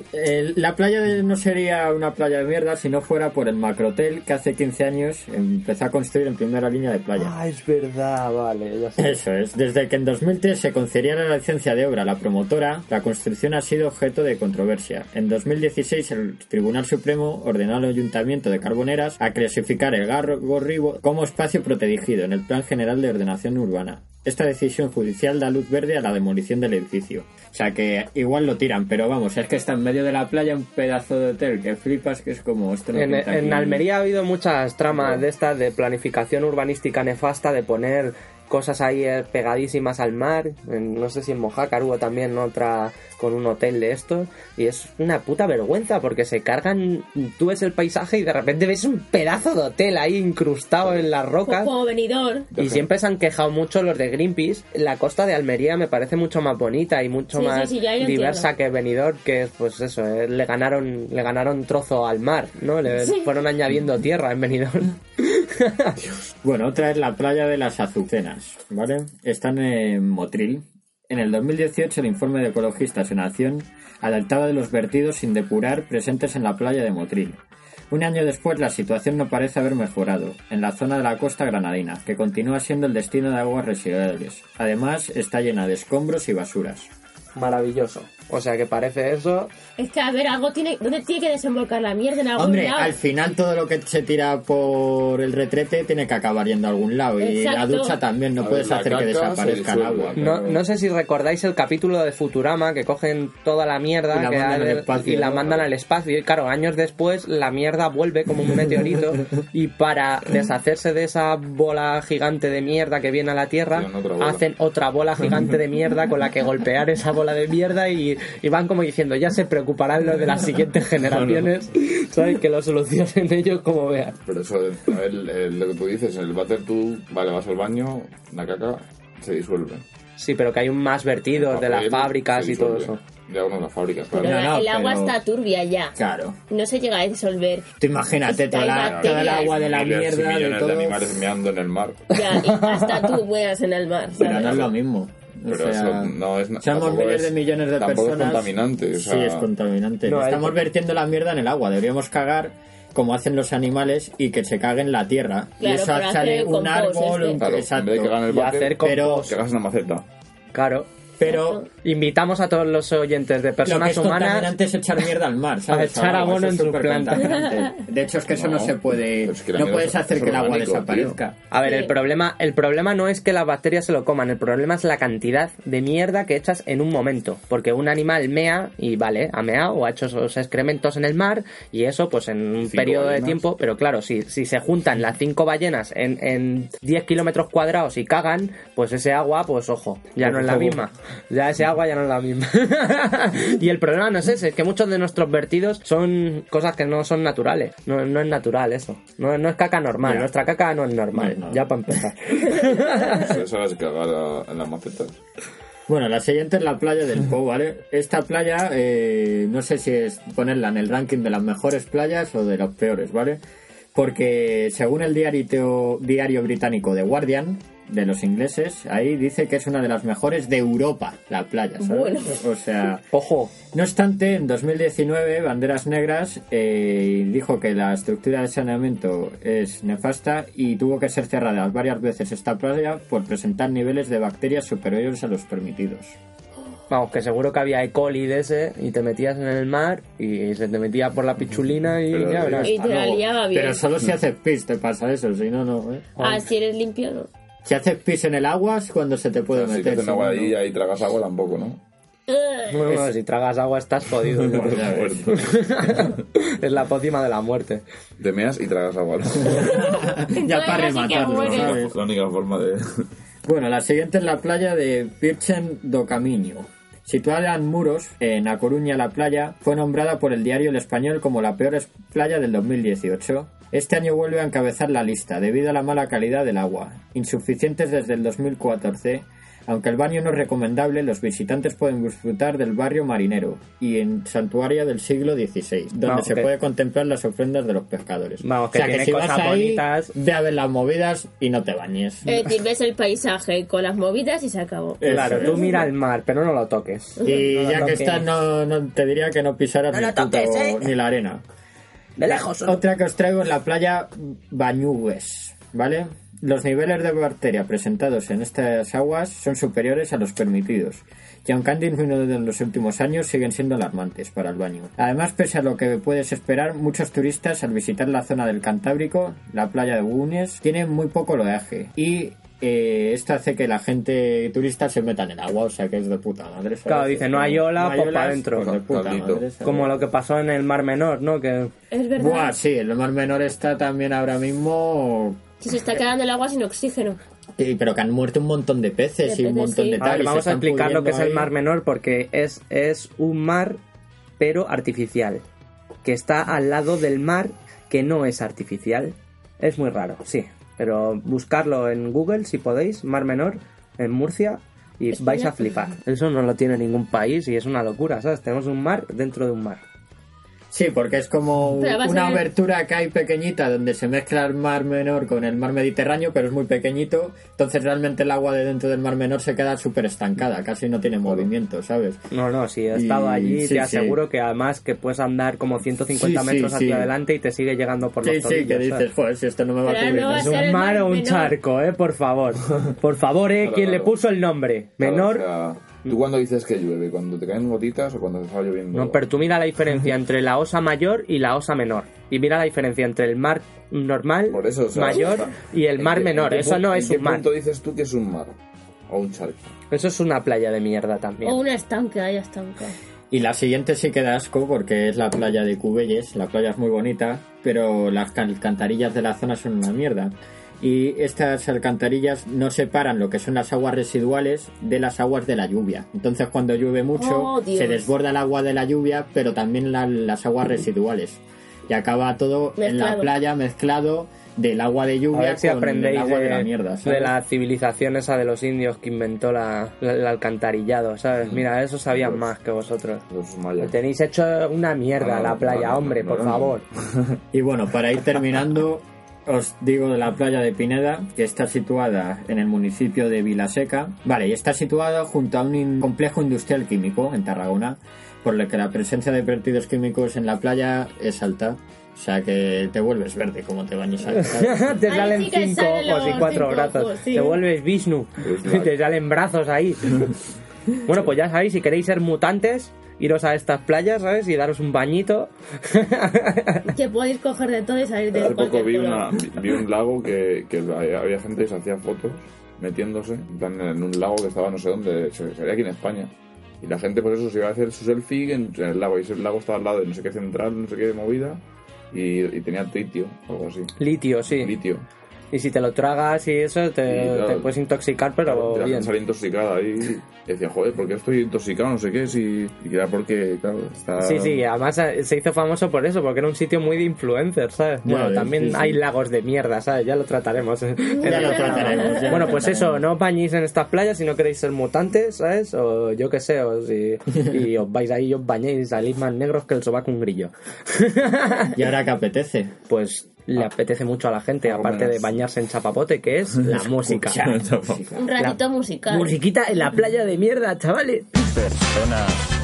la playa de- no sería una playa de mierda si no fuera por el macrohotel que hace 15 años empezó a construir en primera línea de playa. Ah, es verdad, vale, ya sé. Eso es. Desde que en 2003 se concediera la licencia de obra a la promotora, la construcción ha sido objeto de controversia. En 2016, el Tribunal Supremo ordenó al Ayuntamiento de Carboneras a clasificar el Garro Gorribo como espacio protegido en el Plan General de Ordenación Urbana. Esta decisión judicial da luz verde a la demolición del edificio. O sea que igual lo tiran, pero vamos, es que está en medio de la playa un pedazo de hotel que flipas que es como esto no En, en. Almería ha habido muchas tramas de estas de planificación urbanística nefasta, de poner cosas ahí eh, pegadísimas al mar. En- no sé si en Mojácar hubo también otra con un hotel de estos. Y es una puta vergüenza porque se cargan. Tú ves el paisaje y de repente ves un pedazo de hotel ahí incrustado en las rocas. Como venidor. Y siempre se han quejado mucho los de Greenpeace. La costa de Almería me parece mucho más bonita y mucho Sí, más sí, diversa entiendo. que Benidorm, que es pues eso, eh, le ganaron le ganaron trozo al mar, ¿no? Le Sí. fueron añadiendo tierra en Benidorm. Bueno, otra es la playa de las Azucenas, ¿vale? Están en Motril. En el 2018 el informe de Ecologistas en Acción alertaba de los vertidos sin depurar presentes en la playa de Motril. Un año después la situación no parece haber mejorado en la zona de la costa granadina, que continúa siendo el destino de aguas residuales. Además está llena de escombros y basuras. Maravilloso. O sea que parece eso. Es que, a ver, algo tiene... ¿Dónde tiene que desembocar la mierda? En algún Hombre, lado. al final todo lo que se tira por el retrete tiene que acabar yendo a algún lado. Y la ducha también, no A puedes ver, la hacer que caca se desaparezca el disuelve. agua. No, pero- no sé si recordáis el capítulo de Futurama que cogen toda la mierda Y la que mandan hay al del- espacio, y la ¿no? mandan al espacio. Y claro, años después la mierda vuelve como un meteorito y para deshacerse de esa bola gigante de mierda que viene a la Tierra, Tiran otra bola. hacen otra bola gigante de mierda con la que golpear esa bola de mierda y, y van como diciendo, ya se preocuparán los de las siguientes generaciones, ¿sabes? Que lo solucionen ellos como vean. Pero eso, a ver, eh, lo que tú dices, en el váter tú, vale, vas al baño, la caca se disuelve. Sí, pero que hay un más vertidos de las fábricas y todo eso. Ya uno de las fábricas, Pero claro. No, no, el agua pero- está turbia ya. Claro. No se llega a disolver. Tú imagínate toda la, toda el agua de la Miles y mierda de millones todo. de animales meando en el mar. Ya, y hasta tú mueras en el mar, Pero no es lo mismo. O Pero sea, eso no es... Somos miles es- de millones de tampoco personas. es contaminante, o sea... Sí, es contaminante. No, hay- Estamos vertiendo la mierda en el agua. Deberíamos cagar como hacen los animales y que se caguen la tierra. y Claro, eso para sale un compost, árbol, este. Claro, en exacto. vez de en el Y váter, hacer Pero- compost. cagas en la maceta. Claro. Pero Invitamos a todos los oyentes de lo que personas humanas contaminante es echar mierda al mar, ¿sabes? A echar abono en tu supercontaminante. De hecho, es que eso no, No, se puede... es que no puedes es hacer que el agua orgánico, desaparezca. A ver, Sí. el problema, el problema no es que las bacterias se lo coman, el problema es la cantidad de mierda que echas en un momento. Porque un animal mea y vale, ha meado o ha hecho esos excrementos en el mar y eso pues en un Cinco periodo de tiempo, pero claro, si, si se juntan las cinco ballenas en, en 10 kilómetros cuadrados y cagan, pues ese agua, pues ojo, ya no es la misma. Ya ese agua ya no es la misma. y el problema no es ese, es que muchos de nuestros vertidos son cosas que no son naturales. No, no es natural eso. No, no es caca normal. Ya. Nuestra caca no es normal. No, no. Ya para empezar. Eso es cagar en las macetas. Bueno, la siguiente es la playa del Po, ¿vale? Esta playa, eh, no sé si es ponerla en el ranking de las mejores playas o de las peores, ¿vale? Porque según el diario, diario británico The Guardian, de los ingleses, ahí dice que es una de las mejores de Europa, la playa, ¿sabes? Bueno. O sea, Ojo. no obstante, en 2019, Banderas Negras eh, dijo que la estructura de saneamiento es nefasta y tuvo que ser cerrada varias veces esta playa por presentar niveles de bacterias superiores a los permitidos. Vamos, que seguro que había E. coli de ese y te metías en el mar y se te metía por la pichulina y Pero- ya verás. Y te la liaba bien. Pero solo si haces pis te pasa eso, si no, no. ¿eh? Ah, si eres limpio, no. Si haces pis en el agua es cuando se te puede Si te meter. si agua no, ahí no. y ahí tragas agua tampoco, ¿no? Bueno, si tragas agua estás jodido. ves. es la pócima de la muerte. Te meas y tragas agua. ¿no? ya para rematarlo. ¿sabes? La única forma de... Bueno, la siguiente es la playa de Virgen do Caminho. Situada en Muros, en A Coruña, la playa fue nombrada por el diario El Español como la peor playa del 2018. Este año vuelve a encabezar la lista debido a la mala calidad del agua, insuficientes desde el 2014. Aunque el baño no es recomendable, los visitantes pueden disfrutar del barrio marinero y en santuario del siglo XVI, donde Vamos, se que- puede contemplar las ofrendas de los pescadores. Vamos, que o sea, que tiene si vas ahí, bonitas. ve a ver las movidas y no te bañes. Es decir, ves el paisaje con las movidas y se acabó. Eso Claro, tú mira el mar, pero no lo toques. Y No lo ya que estás, no, no- te diría que no pisaras No ni, lo el puto- toques, ¿eh? ni la arena. De lejos. Otra que os traigo es la playa Bañugues, ¿vale? Los niveles de bacteria presentados en estas aguas son superiores a los permitidos, y aunque han disminuido en los últimos años, siguen siendo alarmantes para el baño. Además, pese a lo que puedes esperar, muchos turistas al visitar la zona del Cantábrico, la playa de Bunes, tienen muy poco oleaje y eh, esto hace que la gente turista se meta en el agua, o sea que es de puta madre. ¿sabes? Claro, dice, no hay ola, pues olas, pa' dentro. pues de puta Caldito. madre, ¿sabes? Como lo que pasó en el Mar Menor, ¿no? Que Es verdad. Buah, sí, el mar menor está también ahora mismo. Si se está quedando el agua sin oxígeno. Sí, pero que han muerto un montón de peces De y un montón sí. de A tal. vamos a explicar lo que es el Mar. Menor porque es, es un mar, pero artificial. Que está al lado del mar que no es artificial. Es muy raro, sí. Pero buscarlo en Google si podéis, Mar Menor, en Murcia, y vais a flipar. Eso no lo tiene ningún país y es una locura, ¿sabes? Tenemos un mar dentro de un mar. Sí, porque es como una ser- abertura que hay pequeñita donde se mezcla el mar menor con el mar Mediterráneo, pero es muy pequeñito. Entonces realmente el agua de dentro del mar menor se queda súper estancada, casi no tiene movimiento, ¿sabes? No, no, si he estado Y- allí, sí, te sí. aseguro que además que puedes andar como 150 Sí, sí, metros hacia sí. adelante y te sigue llegando por los Sí, sí, tobillos. que dices, joder, si esto no me va a cubrir. no va a ¿Es un mar mar o un menor. charco, eh? Por favor. Por favor, eh, Claro, quien le puso el nombre. Claro, Menor. ¿Tú cuando dices que llueve? ¿Cuando te caen gotitas o cuando te está lloviendo? No, pero tú mira la diferencia entre la osa mayor y la osa menor. Y mira la diferencia entre el mar normal, Por eso, o sea, mayor y el ¿en mar qué- menor. en qué Eso no es qué un mar. punto dices tú que es un mar? O un charco. Eso es una playa de mierda también. O una estanca, hay estanca. Y la siguiente sí que da asco porque es la playa de Cubelles. La playa es muy bonita, pero las can- alcantarillas de la zona son una mierda. Y estas alcantarillas no separan lo que son las aguas residuales de las aguas de la lluvia. Entonces cuando llueve mucho Oh, se desborda el agua de la lluvia, pero también la- las aguas residuales. Y acaba todo en la Mezclado. playa mezclado del agua de A lluvia ver si con aprendéis el agua de, de, la mierda. de ¿sabes? la civilización esa de los indios que inventó la, la- el alcantarillado, ¿sabes? Mira, eso sabían más que vosotros. Mayas. Tenéis hecho una mierda Ah, la playa, no, hombre, no, por no, favor. Y bueno, para ir terminando, os digo de la playa de Pineda, que está situada en el municipio de Vilaseca. Vale, y está situada junto a un in- complejo industrial químico en Tarragona, por lo que la presencia de vertidos químicos en la playa es alta. O sea que te vuelves verde como te bañes ahí. te salen sí cinco ojos y los cuatro brazos. ojos, sí. Te vuelves Vishnu. Es la- te salen brazos ahí. Bueno, pues ya sabéis, si queréis ser mutantes, iros a estas playas, ¿sabes? Y daros un bañito. Que podéis coger de todo y salir de Hace poco vi, una, vi- un lago que, que había gente que se hacía fotos metiéndose en, plan, en un lago que estaba no sé dónde, se- sería aquí en España. Y la gente, pues eso, se iba a hacer su selfie en, en el lago. Y ese lago estaba al lado de no sé qué central, no sé qué movida. Y, y tenía tritio, algo así. Litio, sí. Litio. Y si te lo tragas y eso, te, Y claro, te puedes intoxicar, pero bien. salía intoxicada ahí. Y decía, joder, ¿por qué estoy intoxicado? No sé qué. Si... Y era porque, claro, está... Sí, sí, además eh, se hizo famoso por eso, porque era un sitio muy de influencers, ¿sabes? Ya Bueno, ves, también sí, sí. hay lagos de mierda, ¿sabes? Ya lo trataremos. Ya lo trataremos. ya Bueno, pues eso, no os bañéis en estas playas si no queréis ser mutantes, ¿sabes? O yo qué sé, o si, y os vais ahí y os bañéis y salís más negros que el sobaco un grillo. ¿Y ahora qué apetece? Pues le apetece mucho a la gente, Algo aparte de bañarse en chapapote, que es la música. Un ratito musical. Musiquita en la playa de mierda, chavales. Personas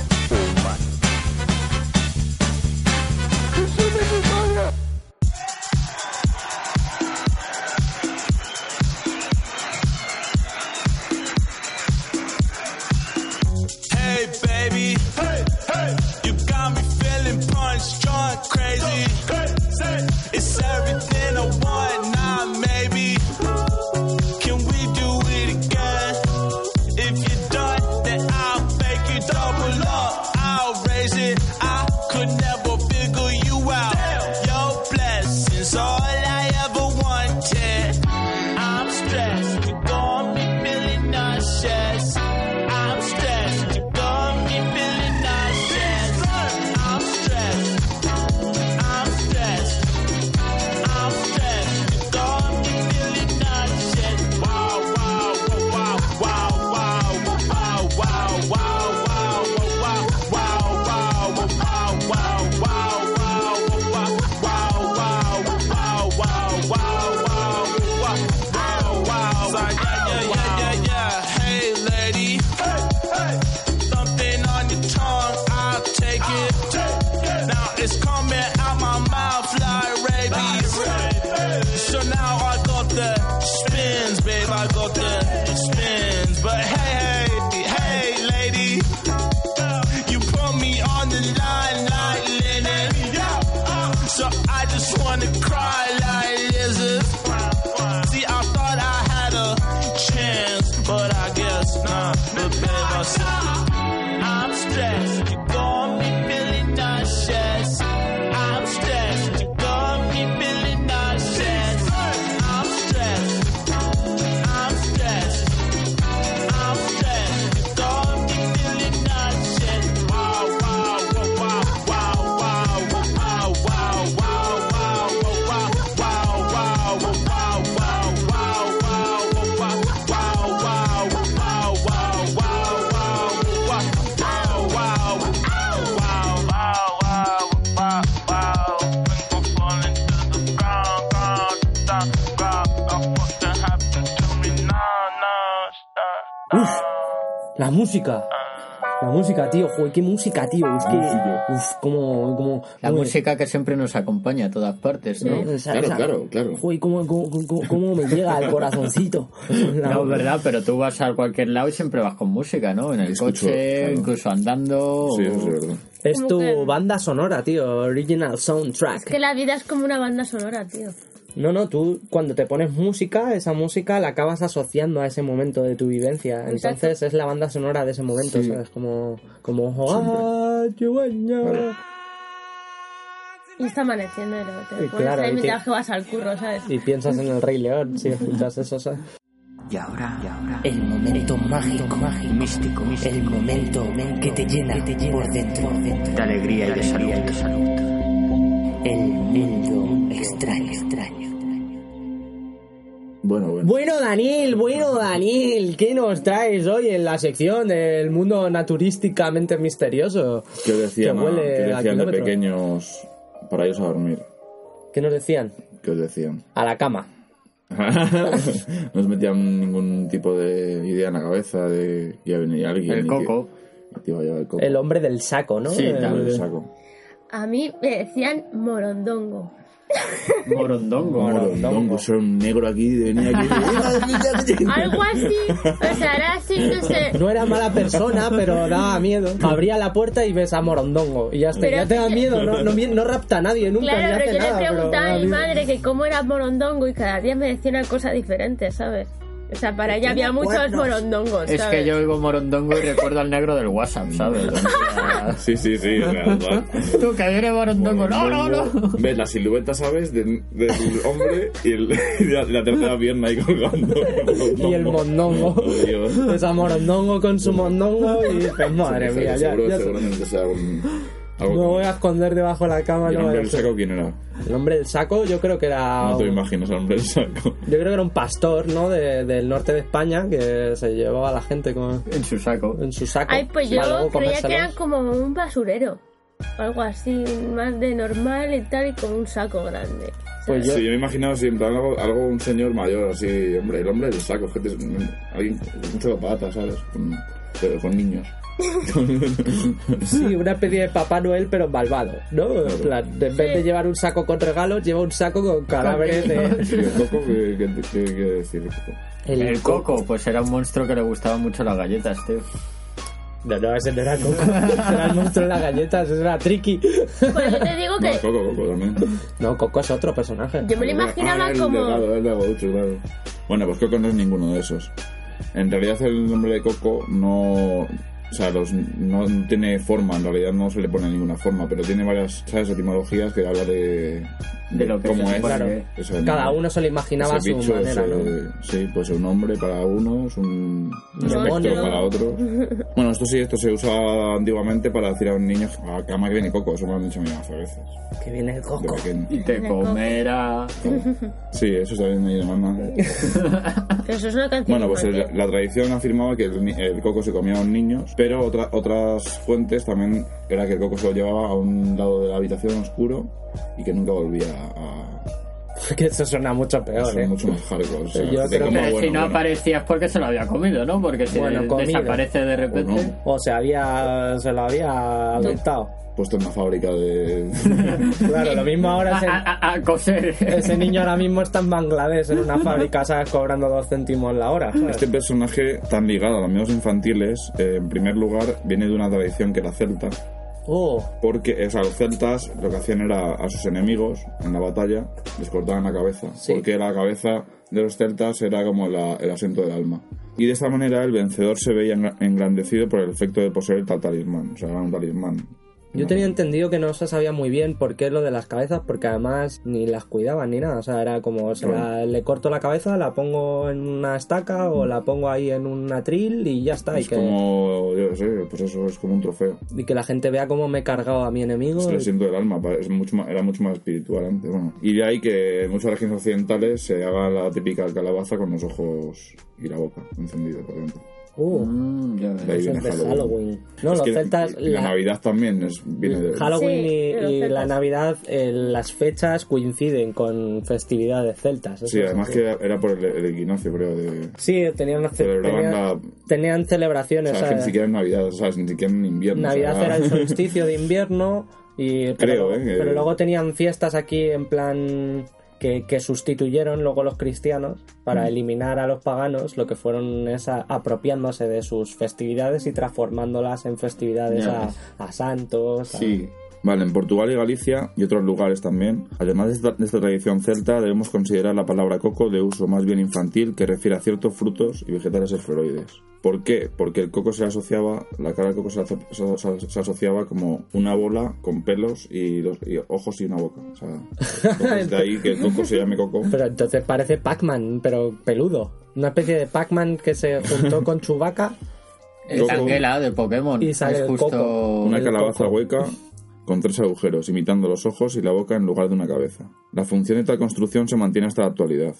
música. La música, tío. Joder, qué música, tío. Es que. Uf, como. como La música que siempre nos acompaña a todas partes, ¿no? esa- Claro, esa- claro, claro. Joder, cómo, cómo, cómo- cómo me llega al corazoncito. La- No, verdad, pero tú vas a cualquier lado y siempre vas con música, ¿no? En el Escucho, coche, claro. incluso andando. Sí, o- eso es verdad. Es tu que- banda sonora, tío. Original soundtrack. Es que la vida es como una banda sonora, tío. No, no, tú cuando te pones música, esa música la acabas asociando a ese momento de tu vivencia. Entonces es la banda sonora de ese momento, ¿sabes? Como. Como. "Ah, chihuahua". Y está amaneciendo y te Y pones claro, ahí y mientras te- que vas al curro, ¿sabes? Y piensas en el Rey León, si escuchas eso, ¿sabes? Y ahora, y ahora, el momento mágico, mágico, místico, místico, el momento que te llena, por dentro, de alegría y de salud, de salud. El mundo extraño, extraño. Bueno, bueno. Bueno, Daniel, bueno, Daniel, ¿qué nos traes hoy en la sección del mundo naturísticamente misterioso? ¿Qué decían, que huele ¿qué a decían de pequeños para irse a dormir? ¿Qué nos decían? ¿Qué os decían? A la cama. no os metían ningún tipo de idea en la cabeza de que iba a venir alguien. El coco. Que, que te iba a llevar el coco. El hombre del saco, ¿no? Sí, El- tal El saco. A mí me decían morondongo. Morondongo. Morondongo, ser un negro aquí, venía aquí. Algo así. O sea, era así, no sé. No era mala persona, pero daba miedo. Abría la puerta y ves a Morondongo. Y ya está. Pero- ya te da miedo. No, no, no rapta a nadie nunca. Claro, pero hace yo nada, le preguntaba a mi madre que cómo era morondongo y cada día me decía una cosa diferente, ¿sabes? O sea, para ella había muchos morondongos, Es ¿sabes? que yo oigo morondongo y recuerdo al negro del WhatsApp, ¿sabes? Sí, sí, sí, verdad. Tú, que viene morondongo. No, no, no. Ves la silueta, ¿sabes? Del, del hombre y, el, y la, la tercera pierna ahí colgando. Y el mondongo. Oh, Dios. Ves a Morondongo con su mondongo y dices, madre mía, ya, Seguro- ya seguramente sea un. Me Algo voy a esconder debajo de la cama. ¿Y el hombre del saco quién era? El hombre del saco yo creo que era... No te un- imaginas al hombre del saco. Yo creo que era un pastor, ¿no? De- del norte de España que se llevaba a la gente con, En su saco. en su saco. Ay, pues yo creía que era como un basurero. Algo así, más de normal y tal, y con un saco grande. Pues yo, Sí, yo me imaginaba siempre algo, algo un señor mayor, así, hombre, el hombre del saco, gente, alguien con mucho pata, ¿sabes? Con, pero con niños. sí, una especie de Papá Noel, pero malvado, ¿no? En plan, en vez de llevar un saco con regalos, lleva un saco con cadáveres ¿Y de... el coco qué, qué, qué- qué quiere decir? el coco? El coco, pues era un monstruo que le gustaban mucho las galletas, tío. No, no, ese no era Coco. Era el monstruo de las galletas, ese era Tricky. Pues yo te digo No, que coco, coco también. No, Coco es otro personaje. yo me lo imaginaba Ah, como... delgado, el de claro. Bueno, pues Coco no es ninguno de esos. En realidad el nombre de Coco no... O sea, los, no tiene forma, en realidad no se le pone ninguna forma, pero tiene varias, ¿sabes? Etimologías que habla de, De lo que cómo es. Ese Cada uno se lo imaginaba a su bicho, manera, ese- ¿no? Sí, pues un hombre para unos, un espectro para otros. Bueno, esto sí, esto se usaba antiguamente para decir a un niño, a cama que viene Coco, eso me lo han dicho a mí más veces, Que viene el de Coco. Y te comerá. Sí, eso también me llama. Pero eso es una canción Bueno, pues el- la tradición afirmaba que el, el coco se comía a los niños, pero otra- otras fuentes también era que el coco se lo llevaba a un lado de la habitación oscuro y que nunca volvía a... Que eso suena mucho peor, ser ¿eh? mucho más hardcore. O sea, Yo creo Pero si no bueno, aparecía es porque se lo había comido, ¿no? Porque si Bueno, desaparece de repente. O no. O se había... Se lo había adoptado. Puesto en una fábrica de... Claro, lo mismo ahora A, ese, a- a- a coser. ese niño ahora mismo está en Bangladesh en una fábrica, ¿sabes? Cobrando dos céntimos la hora. ¿sabes? Este personaje tan ligado a los amigos infantiles, eh, en primer lugar, viene de una tradición que era celta, Oh, porque o sea, los celtas lo que hacían era a sus enemigos en la batalla les cortaban la cabeza, Sí. porque la cabeza de los celtas era como la- el asiento del alma. Y de esta manera el vencedor se veía engra- engrandecido por el efecto de poseer tal talismán, o sea, era un talismán. Yo tenía entendido que no se sabía muy bien por qué lo de las cabezas, porque además ni las cuidaban ni nada. O sea, era como, se la- le corto la cabeza, la pongo en una estaca o la pongo ahí en un atril y ya está. Y Es que, como, yo sé, pues eso es como un trofeo. y que la gente vea cómo me he cargado a mi enemigo. Es el y- asiento del alma, pa- es mucho más- era mucho más espiritual antes. Bueno. Y de ahí que en muchas regiones occidentales se haga la típica calabaza con los ojos y la boca encendida por dentro. Uh, Mm, ya. De ahí eso viene es de Halloween. Halloween. No, Es los celtas... y la, la- Navidad también es, viene de... Halloween Sí, y, la. Navidad, eh, las fechas coinciden con festividades celtas. Sí, además así. que era por el, el equinoccio, creo, de... Sí, tenían, Celebraban tenían, la... tenían O celebraciones. sea, ni ¿sabes? siquiera en Navidad, ¿sabes? Ni siquiera en invierno. Navidad o sea, era el solsticio de invierno y pero, Creo, ¿eh? pero luego tenían fiestas aquí en plan que, que sustituyeron luego los cristianos para Mm. eliminar a los paganos lo que fueron esa apropiándose de sus festividades y transformándolas en festividades a, a santos a- Sí. Vale, en Portugal y Galicia y otros lugares también, además de esta, de esta tradición celta, debemos considerar la palabra coco de uso más bien infantil que refiere a ciertos frutos y vegetales esferoides. ¿Por qué? Porque el coco se asociaba, la cara del coco se, aso- se- se- se asociaba como una bola con pelos y, dos- y ojos y una boca. O sea, entonces de ahí que el coco se llame coco. pero entonces parece Pac-Man pero peludo una especie de Pac-Man que se juntó con Chewbacca El Coco. Tangela de Pokémon. Y sale es el justo. coco. Una calabaza coco. hueca con tres agujeros, imitando los ojos y la boca en lugar de una cabeza. La función de tal construcción se mantiene hasta la actualidad.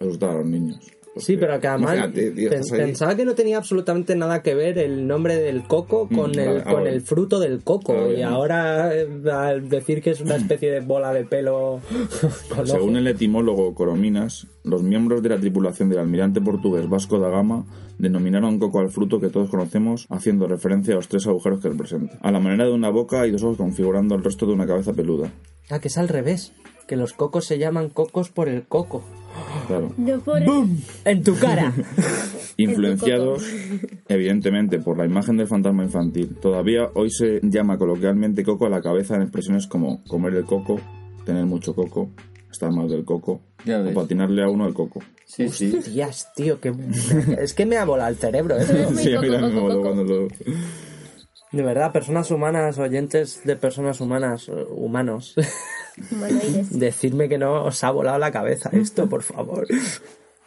Asustar a los niños. Sí, pero que además pensaba que no tenía absolutamente nada que ver el nombre del coco con, Mm, el, vale, ah, con el fruto del coco. Ah, y bien. ahora eh, al decir que es una especie de bola de pelo con Según el etimólogo Corominas, los miembros de la tripulación del almirante portugués Vasco da Gama denominaron coco al fruto que todos conocemos, haciendo referencia a los tres agujeros que representa. A la manera de una boca y dos ojos configurando el resto de una cabeza peluda. Ah, que es al revés. Que los cocos se llaman cocos por el coco. Claro. No por ¡Bum! En tu cara. Influenciados, evidentemente, por la imagen del fantasma infantil. Todavía hoy se llama coloquialmente coco a la cabeza en expresiones como comer el coco, tener mucho coco, estar mal del coco, Ya o patinarle a uno el coco. Sí, sí. Tías, tío, que... Es que me ha volado el cerebro. Muy Sí, a mí también me cuando lo... De verdad, personas humanas, oyentes de personas humanas, eh, humanos, Humanoides. decidme que no os ha volado la cabeza esto, por favor.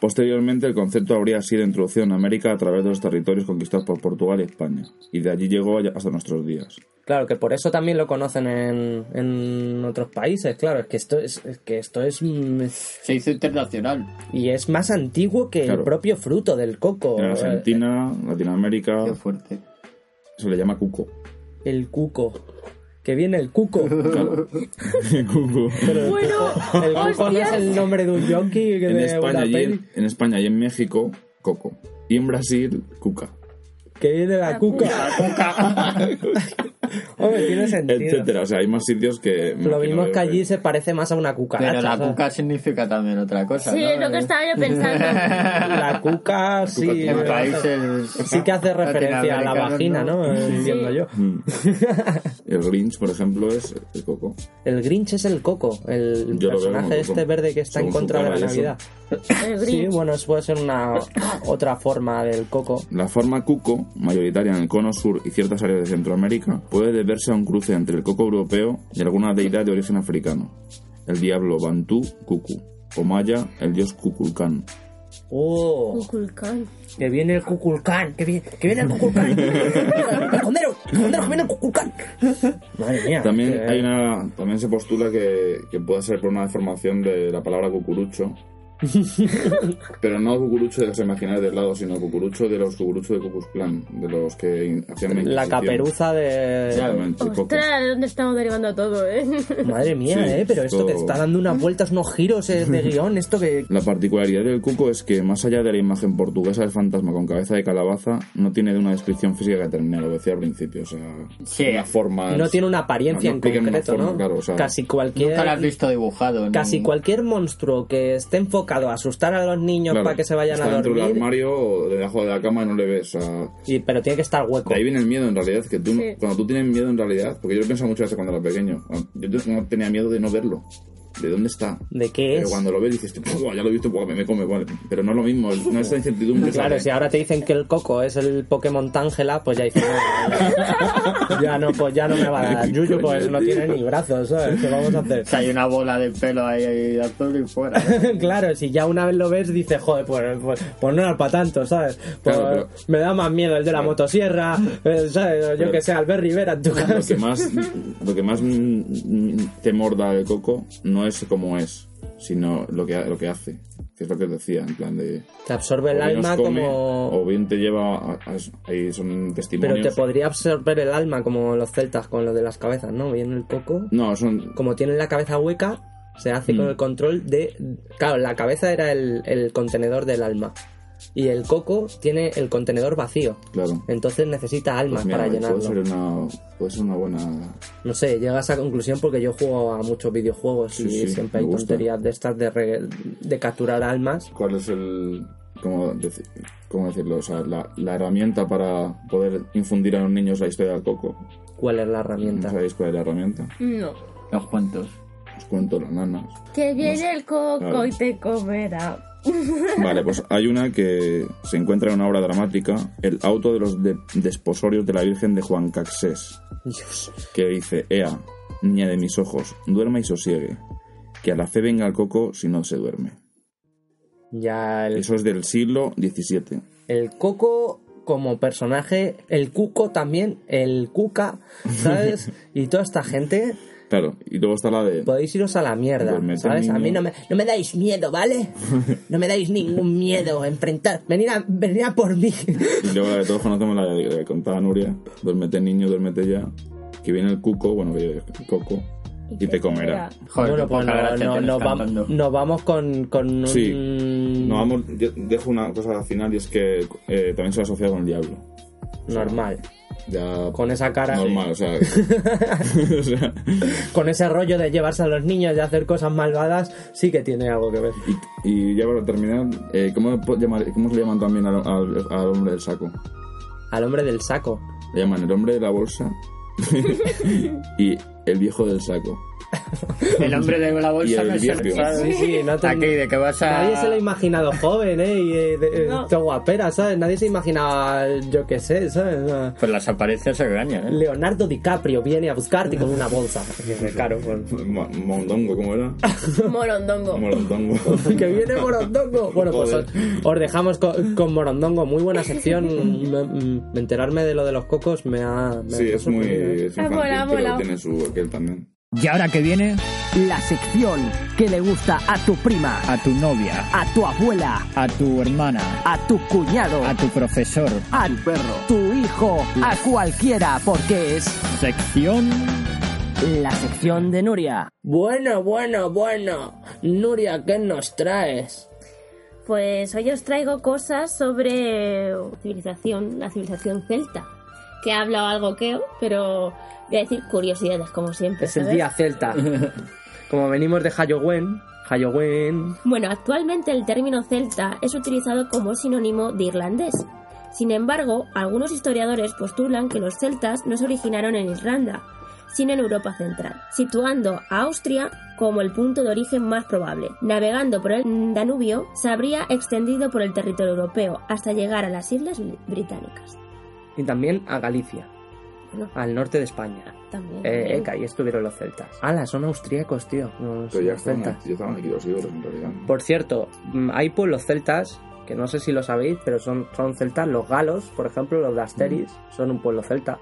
Posteriormente, el concepto habría sido introducido en América a través de los territorios conquistados por Portugal y España, y de allí llegó hasta nuestros días. Claro, que por eso también lo conocen en, en otros países, claro, es que esto es, es que esto es mm, Se hizo internacional. y es más antiguo que el propio fruto del coco. En Eh, Argentina, Latinoamérica, Qué fuerte. se le llama cuco. El cuco. Que viene el cuco. Cuco. Bueno, El cuco no es el nombre de un jockey que En de España, una y peli. en, en España y en México, coco. Y en Brasil, cuca. Que viene de la cuca. Hombre, tiene sentido. Etcétera. O sea, hay más sitios que... Lo mismo es que allí se parece más a una cucaracha. Pero la ¿sabes? cuca significa también otra cosa. Sí, ¿no? es lo que estaba yo pensando. La cuca sí, En eh, países sí que hace referencia a la vagina, ¿no? Entiendo yo. Mm. El Grinch, por ejemplo, es el coco. El Grinch es el coco, el Yo personaje coco. este verde que está en Según su contra de la. Navidad. El Sí, Grinch. bueno, eso puede ser una otra forma del coco. La forma cuco, mayoritaria en el cono sur y ciertas áreas de Centroamérica, puede deberse a un cruce entre el coco europeo y alguna deidad de origen africano. El diablo Bantú, Cucu, o maya, el dios Cuculcán. Oh, Kukulkan. que viene el cuculcán, que viene, que viene el cuculcán. el condero, el condero que viene el cuculcán. Madre mía. También que- hay una, también se postula que, que puede ser por una deformación de la palabra cucurucho. Pero no cucurucho de los imaginarios del lado, sino cucurucho de los cucuruchos de Cucus Clan, de los que hacían la caperuza de... Exactamente. Ostras, ¿de dónde estamos derivando todo, eh? Madre mía, Sí, eh, pero esto que esto- está dando unas vueltas, unos giros eh, de guion, esto que... La particularidad del cuco es que, más allá de la imagen portuguesa del fantasma con cabeza de calabaza, no tiene de una descripción física que termine, lo decía al principio. O sea, Sí. una forma. No tiene una apariencia no en explican una concreto, forma, ¿no? claro, o sea- Casi cualquier... Nunca lo has visto dibujado. en Casi un- cualquier monstruo que esté enfocado a asustar a los niños Claro, para que se vayan está a dentro del dormir, armario o debajo de la cama y no le ves. Sea, y, pero tiene que estar hueco. de ahí viene el miedo en realidad. Que tú, Sí. cuando tú tienes miedo en realidad, porque yo lo he pensado muchas veces cuando era pequeño, yo no tenía miedo de no verlo. ¿De dónde está? ¿De qué Pero es? cuando lo ves dices, "Buah, ya lo he visto, me, me come, vale. Pero no es lo mismo, no es la incertidumbre. Claro, ¿sabes? si ahora te dicen que el coco es el Pokémon Tángela, pues ya dices, no, ya no, pues ya no me va a dar Yuyu, pues no tiene ni brazos, ¿sabes? ¿Qué vamos a hacer? Que hay una bola de pelo ahí, ahí azul y fuera. claro, si ya una vez lo ves, dices, joder, pues, pues, pues no era para tanto, ¿sabes? Pues Claro, pero- me da más miedo el de la motosierra, eh, ¿sabes? Yo Pero- que sé, Albert Rivera en tu Lo casa. que más, lo que más temor da el coco no es cómo es, sino lo que, lo que hace. Que es lo que os decía, en plan de. Te absorbe el alma come, como... O bien te lleva. A, a- ahí son Pero testimonios. te podría absorber el alma como los celtas con lo de las cabezas, ¿no? Viene el coco. No, son. Como tienen la cabeza hueca, se hace con Mm. el control de... Claro, la cabeza era el, el contenedor del alma. Y el coco tiene el contenedor vacío. Claro. Entonces necesita almas Pues mira, para llenarlo. Puede ser, una, puede ser una buena. No sé, llega a esa conclusión porque yo juego a muchos videojuegos Sí, y sí, siempre hay gusta. tonterías de estas de, re- de capturar almas. ¿Cuál es el. ¿Cómo, deci- cómo decirlo? O sea, la, la herramienta para poder infundir a los niños la historia del coco. ¿Cuál es la ¿No herramienta? sabéis cuál es la herramienta? No. Los cuentos. Os cuento las nanas. Que viene el coco Claro. y te comerá. Vale, pues hay una que se encuentra en una obra dramática, El auto de los de- desposorios de la Virgen de Juan Caxés, Dios. que dice, Ea, niña de mis ojos, duerma y sosiegue, que a la fe venga el coco si no se duerme. Ya el, Eso es del siglo XVII. el coco como personaje, el cuco también, el cuca, ¿sabes? y toda esta gente, Claro, y luego está la de... podéis iros a la mierda, ¿sabes? A mí no me, no me dais miedo, ¿vale? No me dais ningún miedo, enfrentar, venid a, venid a por mí. Y luego la de todos conocemos la de que contaba Nuria, duérmete niño, duérmete ya, que viene el cuco, bueno, que el coco, y te comerá. Joder, bueno, pues no, no- nos, vam- cantando. nos vamos con, con un... Sí. No, vamos, yo dejo una cosa al final y es que eh, también se asocia con el diablo. Normal. Ya Con esa cara. normal, o sea, o sea, Con ese rollo de llevarse a los niños y hacer cosas malvadas, sí que tiene algo que ver. y, y ya para terminar, eh, ¿cómo, llamar- ¿cómo se le llaman también al, al- al hombre del saco? Al hombre del saco. Le llaman el hombre de la bolsa y el viejo del saco. El hombre de la Y bolsa el no es viejo. Sí, sí, no te- Aquí, de que vas a... Nadie se lo ha imaginado joven, ¿eh? Y eh, de- No. todo guapera, ¿sabes? Nadie se imaginaba, yo qué sé, ¿sabes? Ah, Pues las apariencias engañan, ¿eh? Leonardo DiCaprio viene a buscarte con una bolsa. Claro, pues, Mo- Mondongo, ¿cómo era? Morondongo. Morondongo. que viene Morondongo. Bueno, pues os, dejamos con, con Morondongo. Muy buena sección. Me- me- enterarme de lo de los cocos me ha. me Sí, ha es muy ¿eh? es Ha infantil, pero molado. tiene su aquel también. Y ahora que viene, la sección que le gusta a tu prima, A tu novia, a tu abuela, a tu hermana, a tu cuñado, a tu profesor. a tu perro, tu hijo, a cualquiera, porque es Sección la sección de Nuria. Bueno, bueno, bueno. Nuria, ¿qué nos traes? Pues hoy os traigo cosas sobre civilización, la civilización celta. Que ha hablado algo queo, pero voy a decir curiosidades, como siempre. Es el día celta. Como venimos de Halloween, Halloween. Bueno, actualmente el término celta es utilizado como sinónimo de irlandés. Sin embargo, algunos historiadores postulan que los celtas no se originaron en Irlanda, sino en Europa Central, situando a Austria como el punto de origen más probable. Navegando por el Danubio, se habría extendido por el territorio europeo hasta llegar a las Islas Británicas. Y también a Galicia, Bueno, al norte de España. también. Eh, que ahí estuvieron los celtas. ¡Hala! Son austríacos, tío. No, Pero ya los estaban, celtas. ya estaban aquí los íberos en realidad. Por cierto, mm, hay pueblos celtas que no sé si lo sabéis, pero son, son celtas. Los galos, por ejemplo, los de Asteris, son un pueblo celta.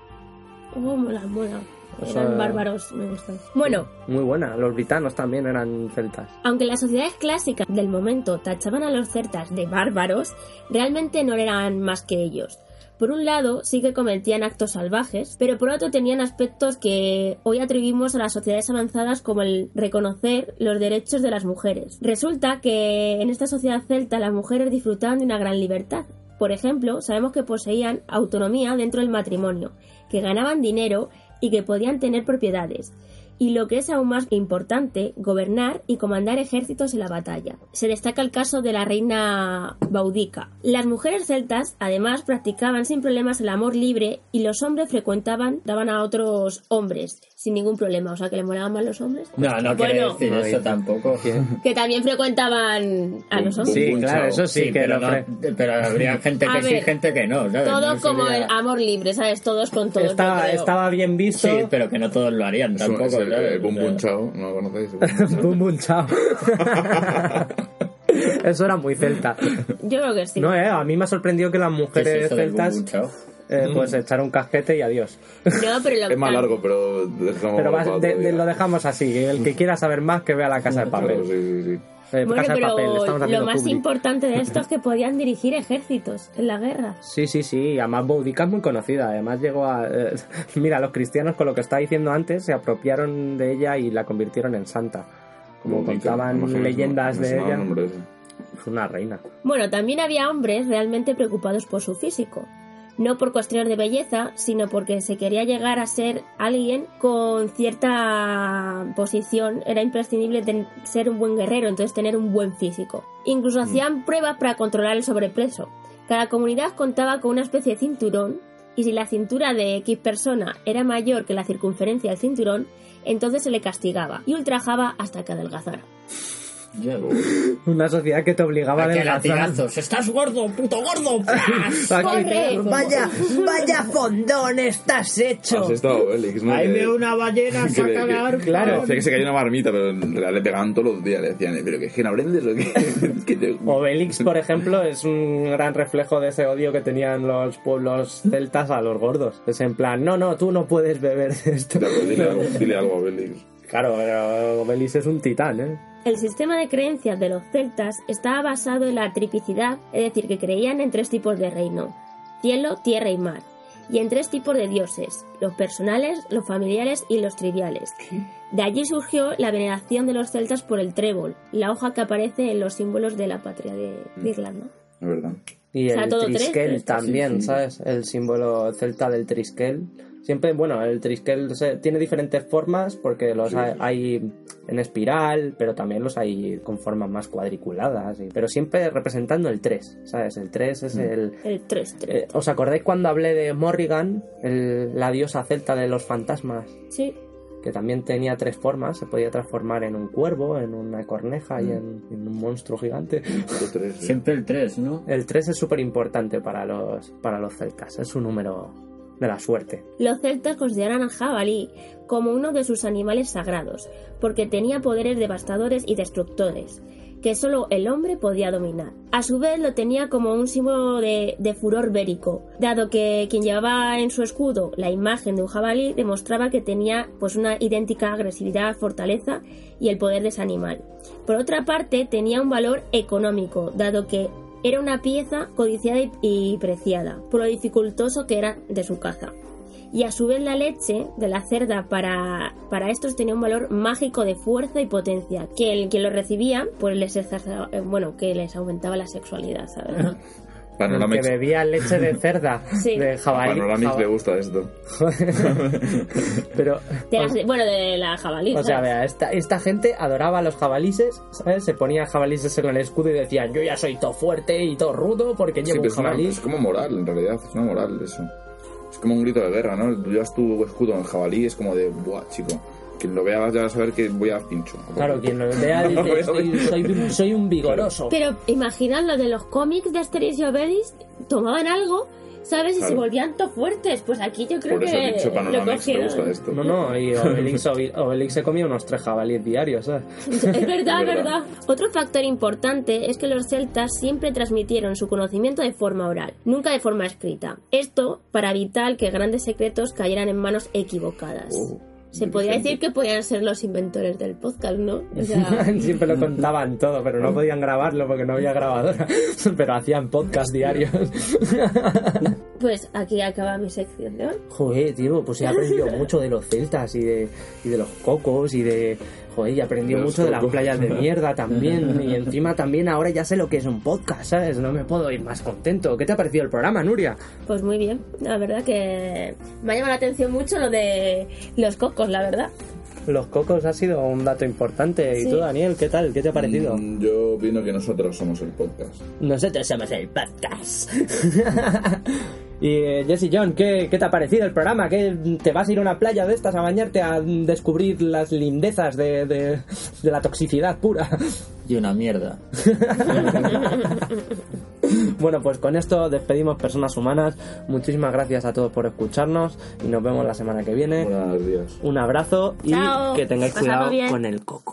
Oh, mola, mola. O sea- Eran bárbaros, me gustan. Bueno, Muy buena. Los britanos también eran celtas. Aunque las sociedades clásicas del momento tachaban a los celtas de bárbaros, realmente no eran más que ellos. Por un lado, sí que cometían actos salvajes, pero por otro tenían aspectos que hoy atribuimos a las sociedades avanzadas como el reconocer los derechos de las mujeres. Resulta que en esta sociedad celta las mujeres disfrutaban de una gran libertad. Por ejemplo, sabemos que poseían autonomía dentro del matrimonio, que ganaban dinero y que podían tener propiedades y lo que es aún más importante, gobernar y comandar ejércitos en la batalla. Se destaca el caso de la reina Baudica. Las mujeres celtas, además, practicaban sin problemas el amor libre y los hombres frecuentaban, daban a otros hombres sin ningún problema. O sea, que le molaban más los hombres. No, no quiere Bueno. decir No eso tampoco. Que también frecuentaban a los hombres. Sí, claro, eso sí, que pero, no- habría gente que sí, ver, gente que no, ¿sabes? Todo No como sería- el amor libre, ¿sabes? Todos con todos. estaba, estaba bien visto. Sí, pero que no todos lo harían tampoco, es O sea, Bum Chao, ¿no lo conocéis? Bum, bum, chao. Eso era muy celta. Yo creo que sí. No, eh, a mí me ha sorprendido que las ¿qué es mujeres celtas? Eh, pues echaron un casquete y adiós. No, pero lo Es más largo, pero dejamos Pero vas- de- de- lo dejamos así. El que quiera saber más, que vea la casa de Claro, papel. sí, sí, sí. Eh, Bueno, casa de papel, pero estamos lo más importante de esto es que podían dirigir ejércitos en la guerra. Sí, sí, sí. Además, Boudica es muy conocida. Además, llegó a. eh, mira, los cristianos, con lo que estaba diciendo antes, se apropiaron de ella y la convirtieron en santa. Como Boudica, contaban leyendas de ella. Es una reina. Bueno, también había hombres realmente preocupados por su físico. No por cuestiones de belleza, sino porque se quería llegar a ser alguien con cierta posición. Era imprescindible ten- ser un buen guerrero, entonces tener un buen físico. Incluso hacían pruebas para controlar el sobrepeso. Cada comunidad contaba con una especie de cinturón y si la cintura de X persona era mayor que la circunferencia del cinturón, entonces se le castigaba y ultrajaba hasta que adelgazara. Una sociedad que te obligaba a adelgazar. latigazos. ¡Estás gordo, puto gordo! ¡Corre! Vaya, vaya fondón estás hecho. Has estado Obelix, ¿no? Ahí veo una ballena, saca la. Claro. Decía que se cayó una marmita, pero en realidad le pegaban todos los días. Le decían, ¿pero que es que no aprendes o qué? que te... Obelix, por ejemplo, es un gran reflejo de ese odio que tenían los pueblos celtas a los gordos. Es en plan, no, no, tú no puedes beber de esto. Claro, dile, algo, dile algo a Obelix. Claro, pero Obelix es un titán, ¿eh? El sistema de creencias de los celtas estaba basado en la tripicidad, es decir, que creían en tres tipos de reino, cielo, tierra y mar, y en tres tipos de dioses, los personales, los familiares y los triviales. De allí surgió la veneración de los celtas por el trébol, la hoja que aparece en los símbolos de la patria de, de Irlanda. Es verdad. Y O sea, el tres, tres, también, ¿sabes? El símbolo celta del triskel. Siempre, bueno, el triskel se- tiene diferentes formas porque los hay, hay en espiral, pero también los hay con formas más cuadriculadas. y- pero siempre representando el 3, ¿sabes? El 3 Mm. es el... El 3, 3. eh, ¿Os acordáis cuando hablé de Morrigan, el- la diosa celta de los fantasmas? Sí. que también tenía tres formas, se podía transformar en un cuervo, en una corneja y en, en un monstruo gigante. Siempre el 3, ¿no? El 3 es súper importante para los, para los celtas, es un número de la suerte. Los celtas consideran al jabalí como uno de sus animales sagrados, porque tenía poderes devastadores y destructores, que solo el hombre podía dominar. A su vez lo tenía como un símbolo de, de furor bélico, dado que quien llevaba en su escudo la imagen de un jabalí demostraba que tenía pues una idéntica agresividad, fortaleza y el poder de ese animal. Por otra parte, tenía un valor económico, dado que era una pieza codiciada y- preciada, por lo dificultoso que era de su caza. Y a su vez la leche de la cerda para, para estos tenía un valor mágico de fuerza y potencia, que el que lo recibía, pues les eh, bueno, que les aumentaba la sexualidad, ¿sabes? Panoramix, Que bebía leche de cerda, Sí. de jabalí. Panoramix jaba- le gusta esto. Pero, De las- bueno, de la jabalí. o sea, vea, esta, esta gente adoraba a los jabalises, ¿sabes? Se ponía jabalises en el escudo y decían, yo ya soy todo fuerte y todo rudo porque Sí, llevo pero un es, una- jabalí. es como moral, en realidad, es una moral eso. Es como un grito de guerra, ¿no? Tú llevas tu escudo en jabalí, es como de, buah, chico, quien lo vea ya va a saber que voy a pincho. Claro, quien lo vea No, dice, pero- soy, soy, soy un vigoroso. Pero imaginad lo de los cómics de Asterix y Obelix, tomaban algo, ¿sabes? Y se Claro. volvían todo fuertes. Pues aquí yo creo Por eso que dicho lo cogieron. esto. No, no, y Obelix, Obelix se comía unos tres jabalíes diarios, ¿sabes? Es verdad, Es verdad. verdad. Otro factor importante es que los celtas siempre transmitieron su conocimiento de forma oral, nunca de forma escrita. Esto para evitar que grandes secretos cayeran en manos equivocadas. Oh, Se podría decir que podían ser los inventores del podcast, ¿no? O sea, Siempre lo contaban todo, pero no podían grabarlo porque no había grabadora. Pero hacían podcast diarios. pues aquí acaba mi sección hoy. Joder, tío, pues he aprendido mucho de los celtas y de, y de los cocos y de... Joder, y los mucho de las playas de mierda también. Y encima también ahora ya sé lo que es un podcast, ¿sabes? No me puedo ir más contento. ¿Qué te ha parecido el programa, Nuria? Pues muy bien, la verdad que me ha llamado la atención mucho lo de los cocos, la verdad. Los cocos ha sido un dato importante. ¿Y tú, Daniel, qué tal? ¿Qué te ha parecido? Mm, Yo opino que nosotros somos el podcast. Nosotros somos el podcast. y eh, Jesse John, ¿qué, ¿qué te ha parecido el programa? ¿Qué, ¿Te vas a ir a una playa de estas a bañarte a descubrir las lindezas de, de- de la toxicidad pura? Y una mierda. bueno, pues con esto despedimos personas humanas. Muchísimas gracias a todos por escucharnos y nos vemos la semana que viene. Buenos días. Un abrazo y Chao. Que tengáis cuidado bien. con el coco.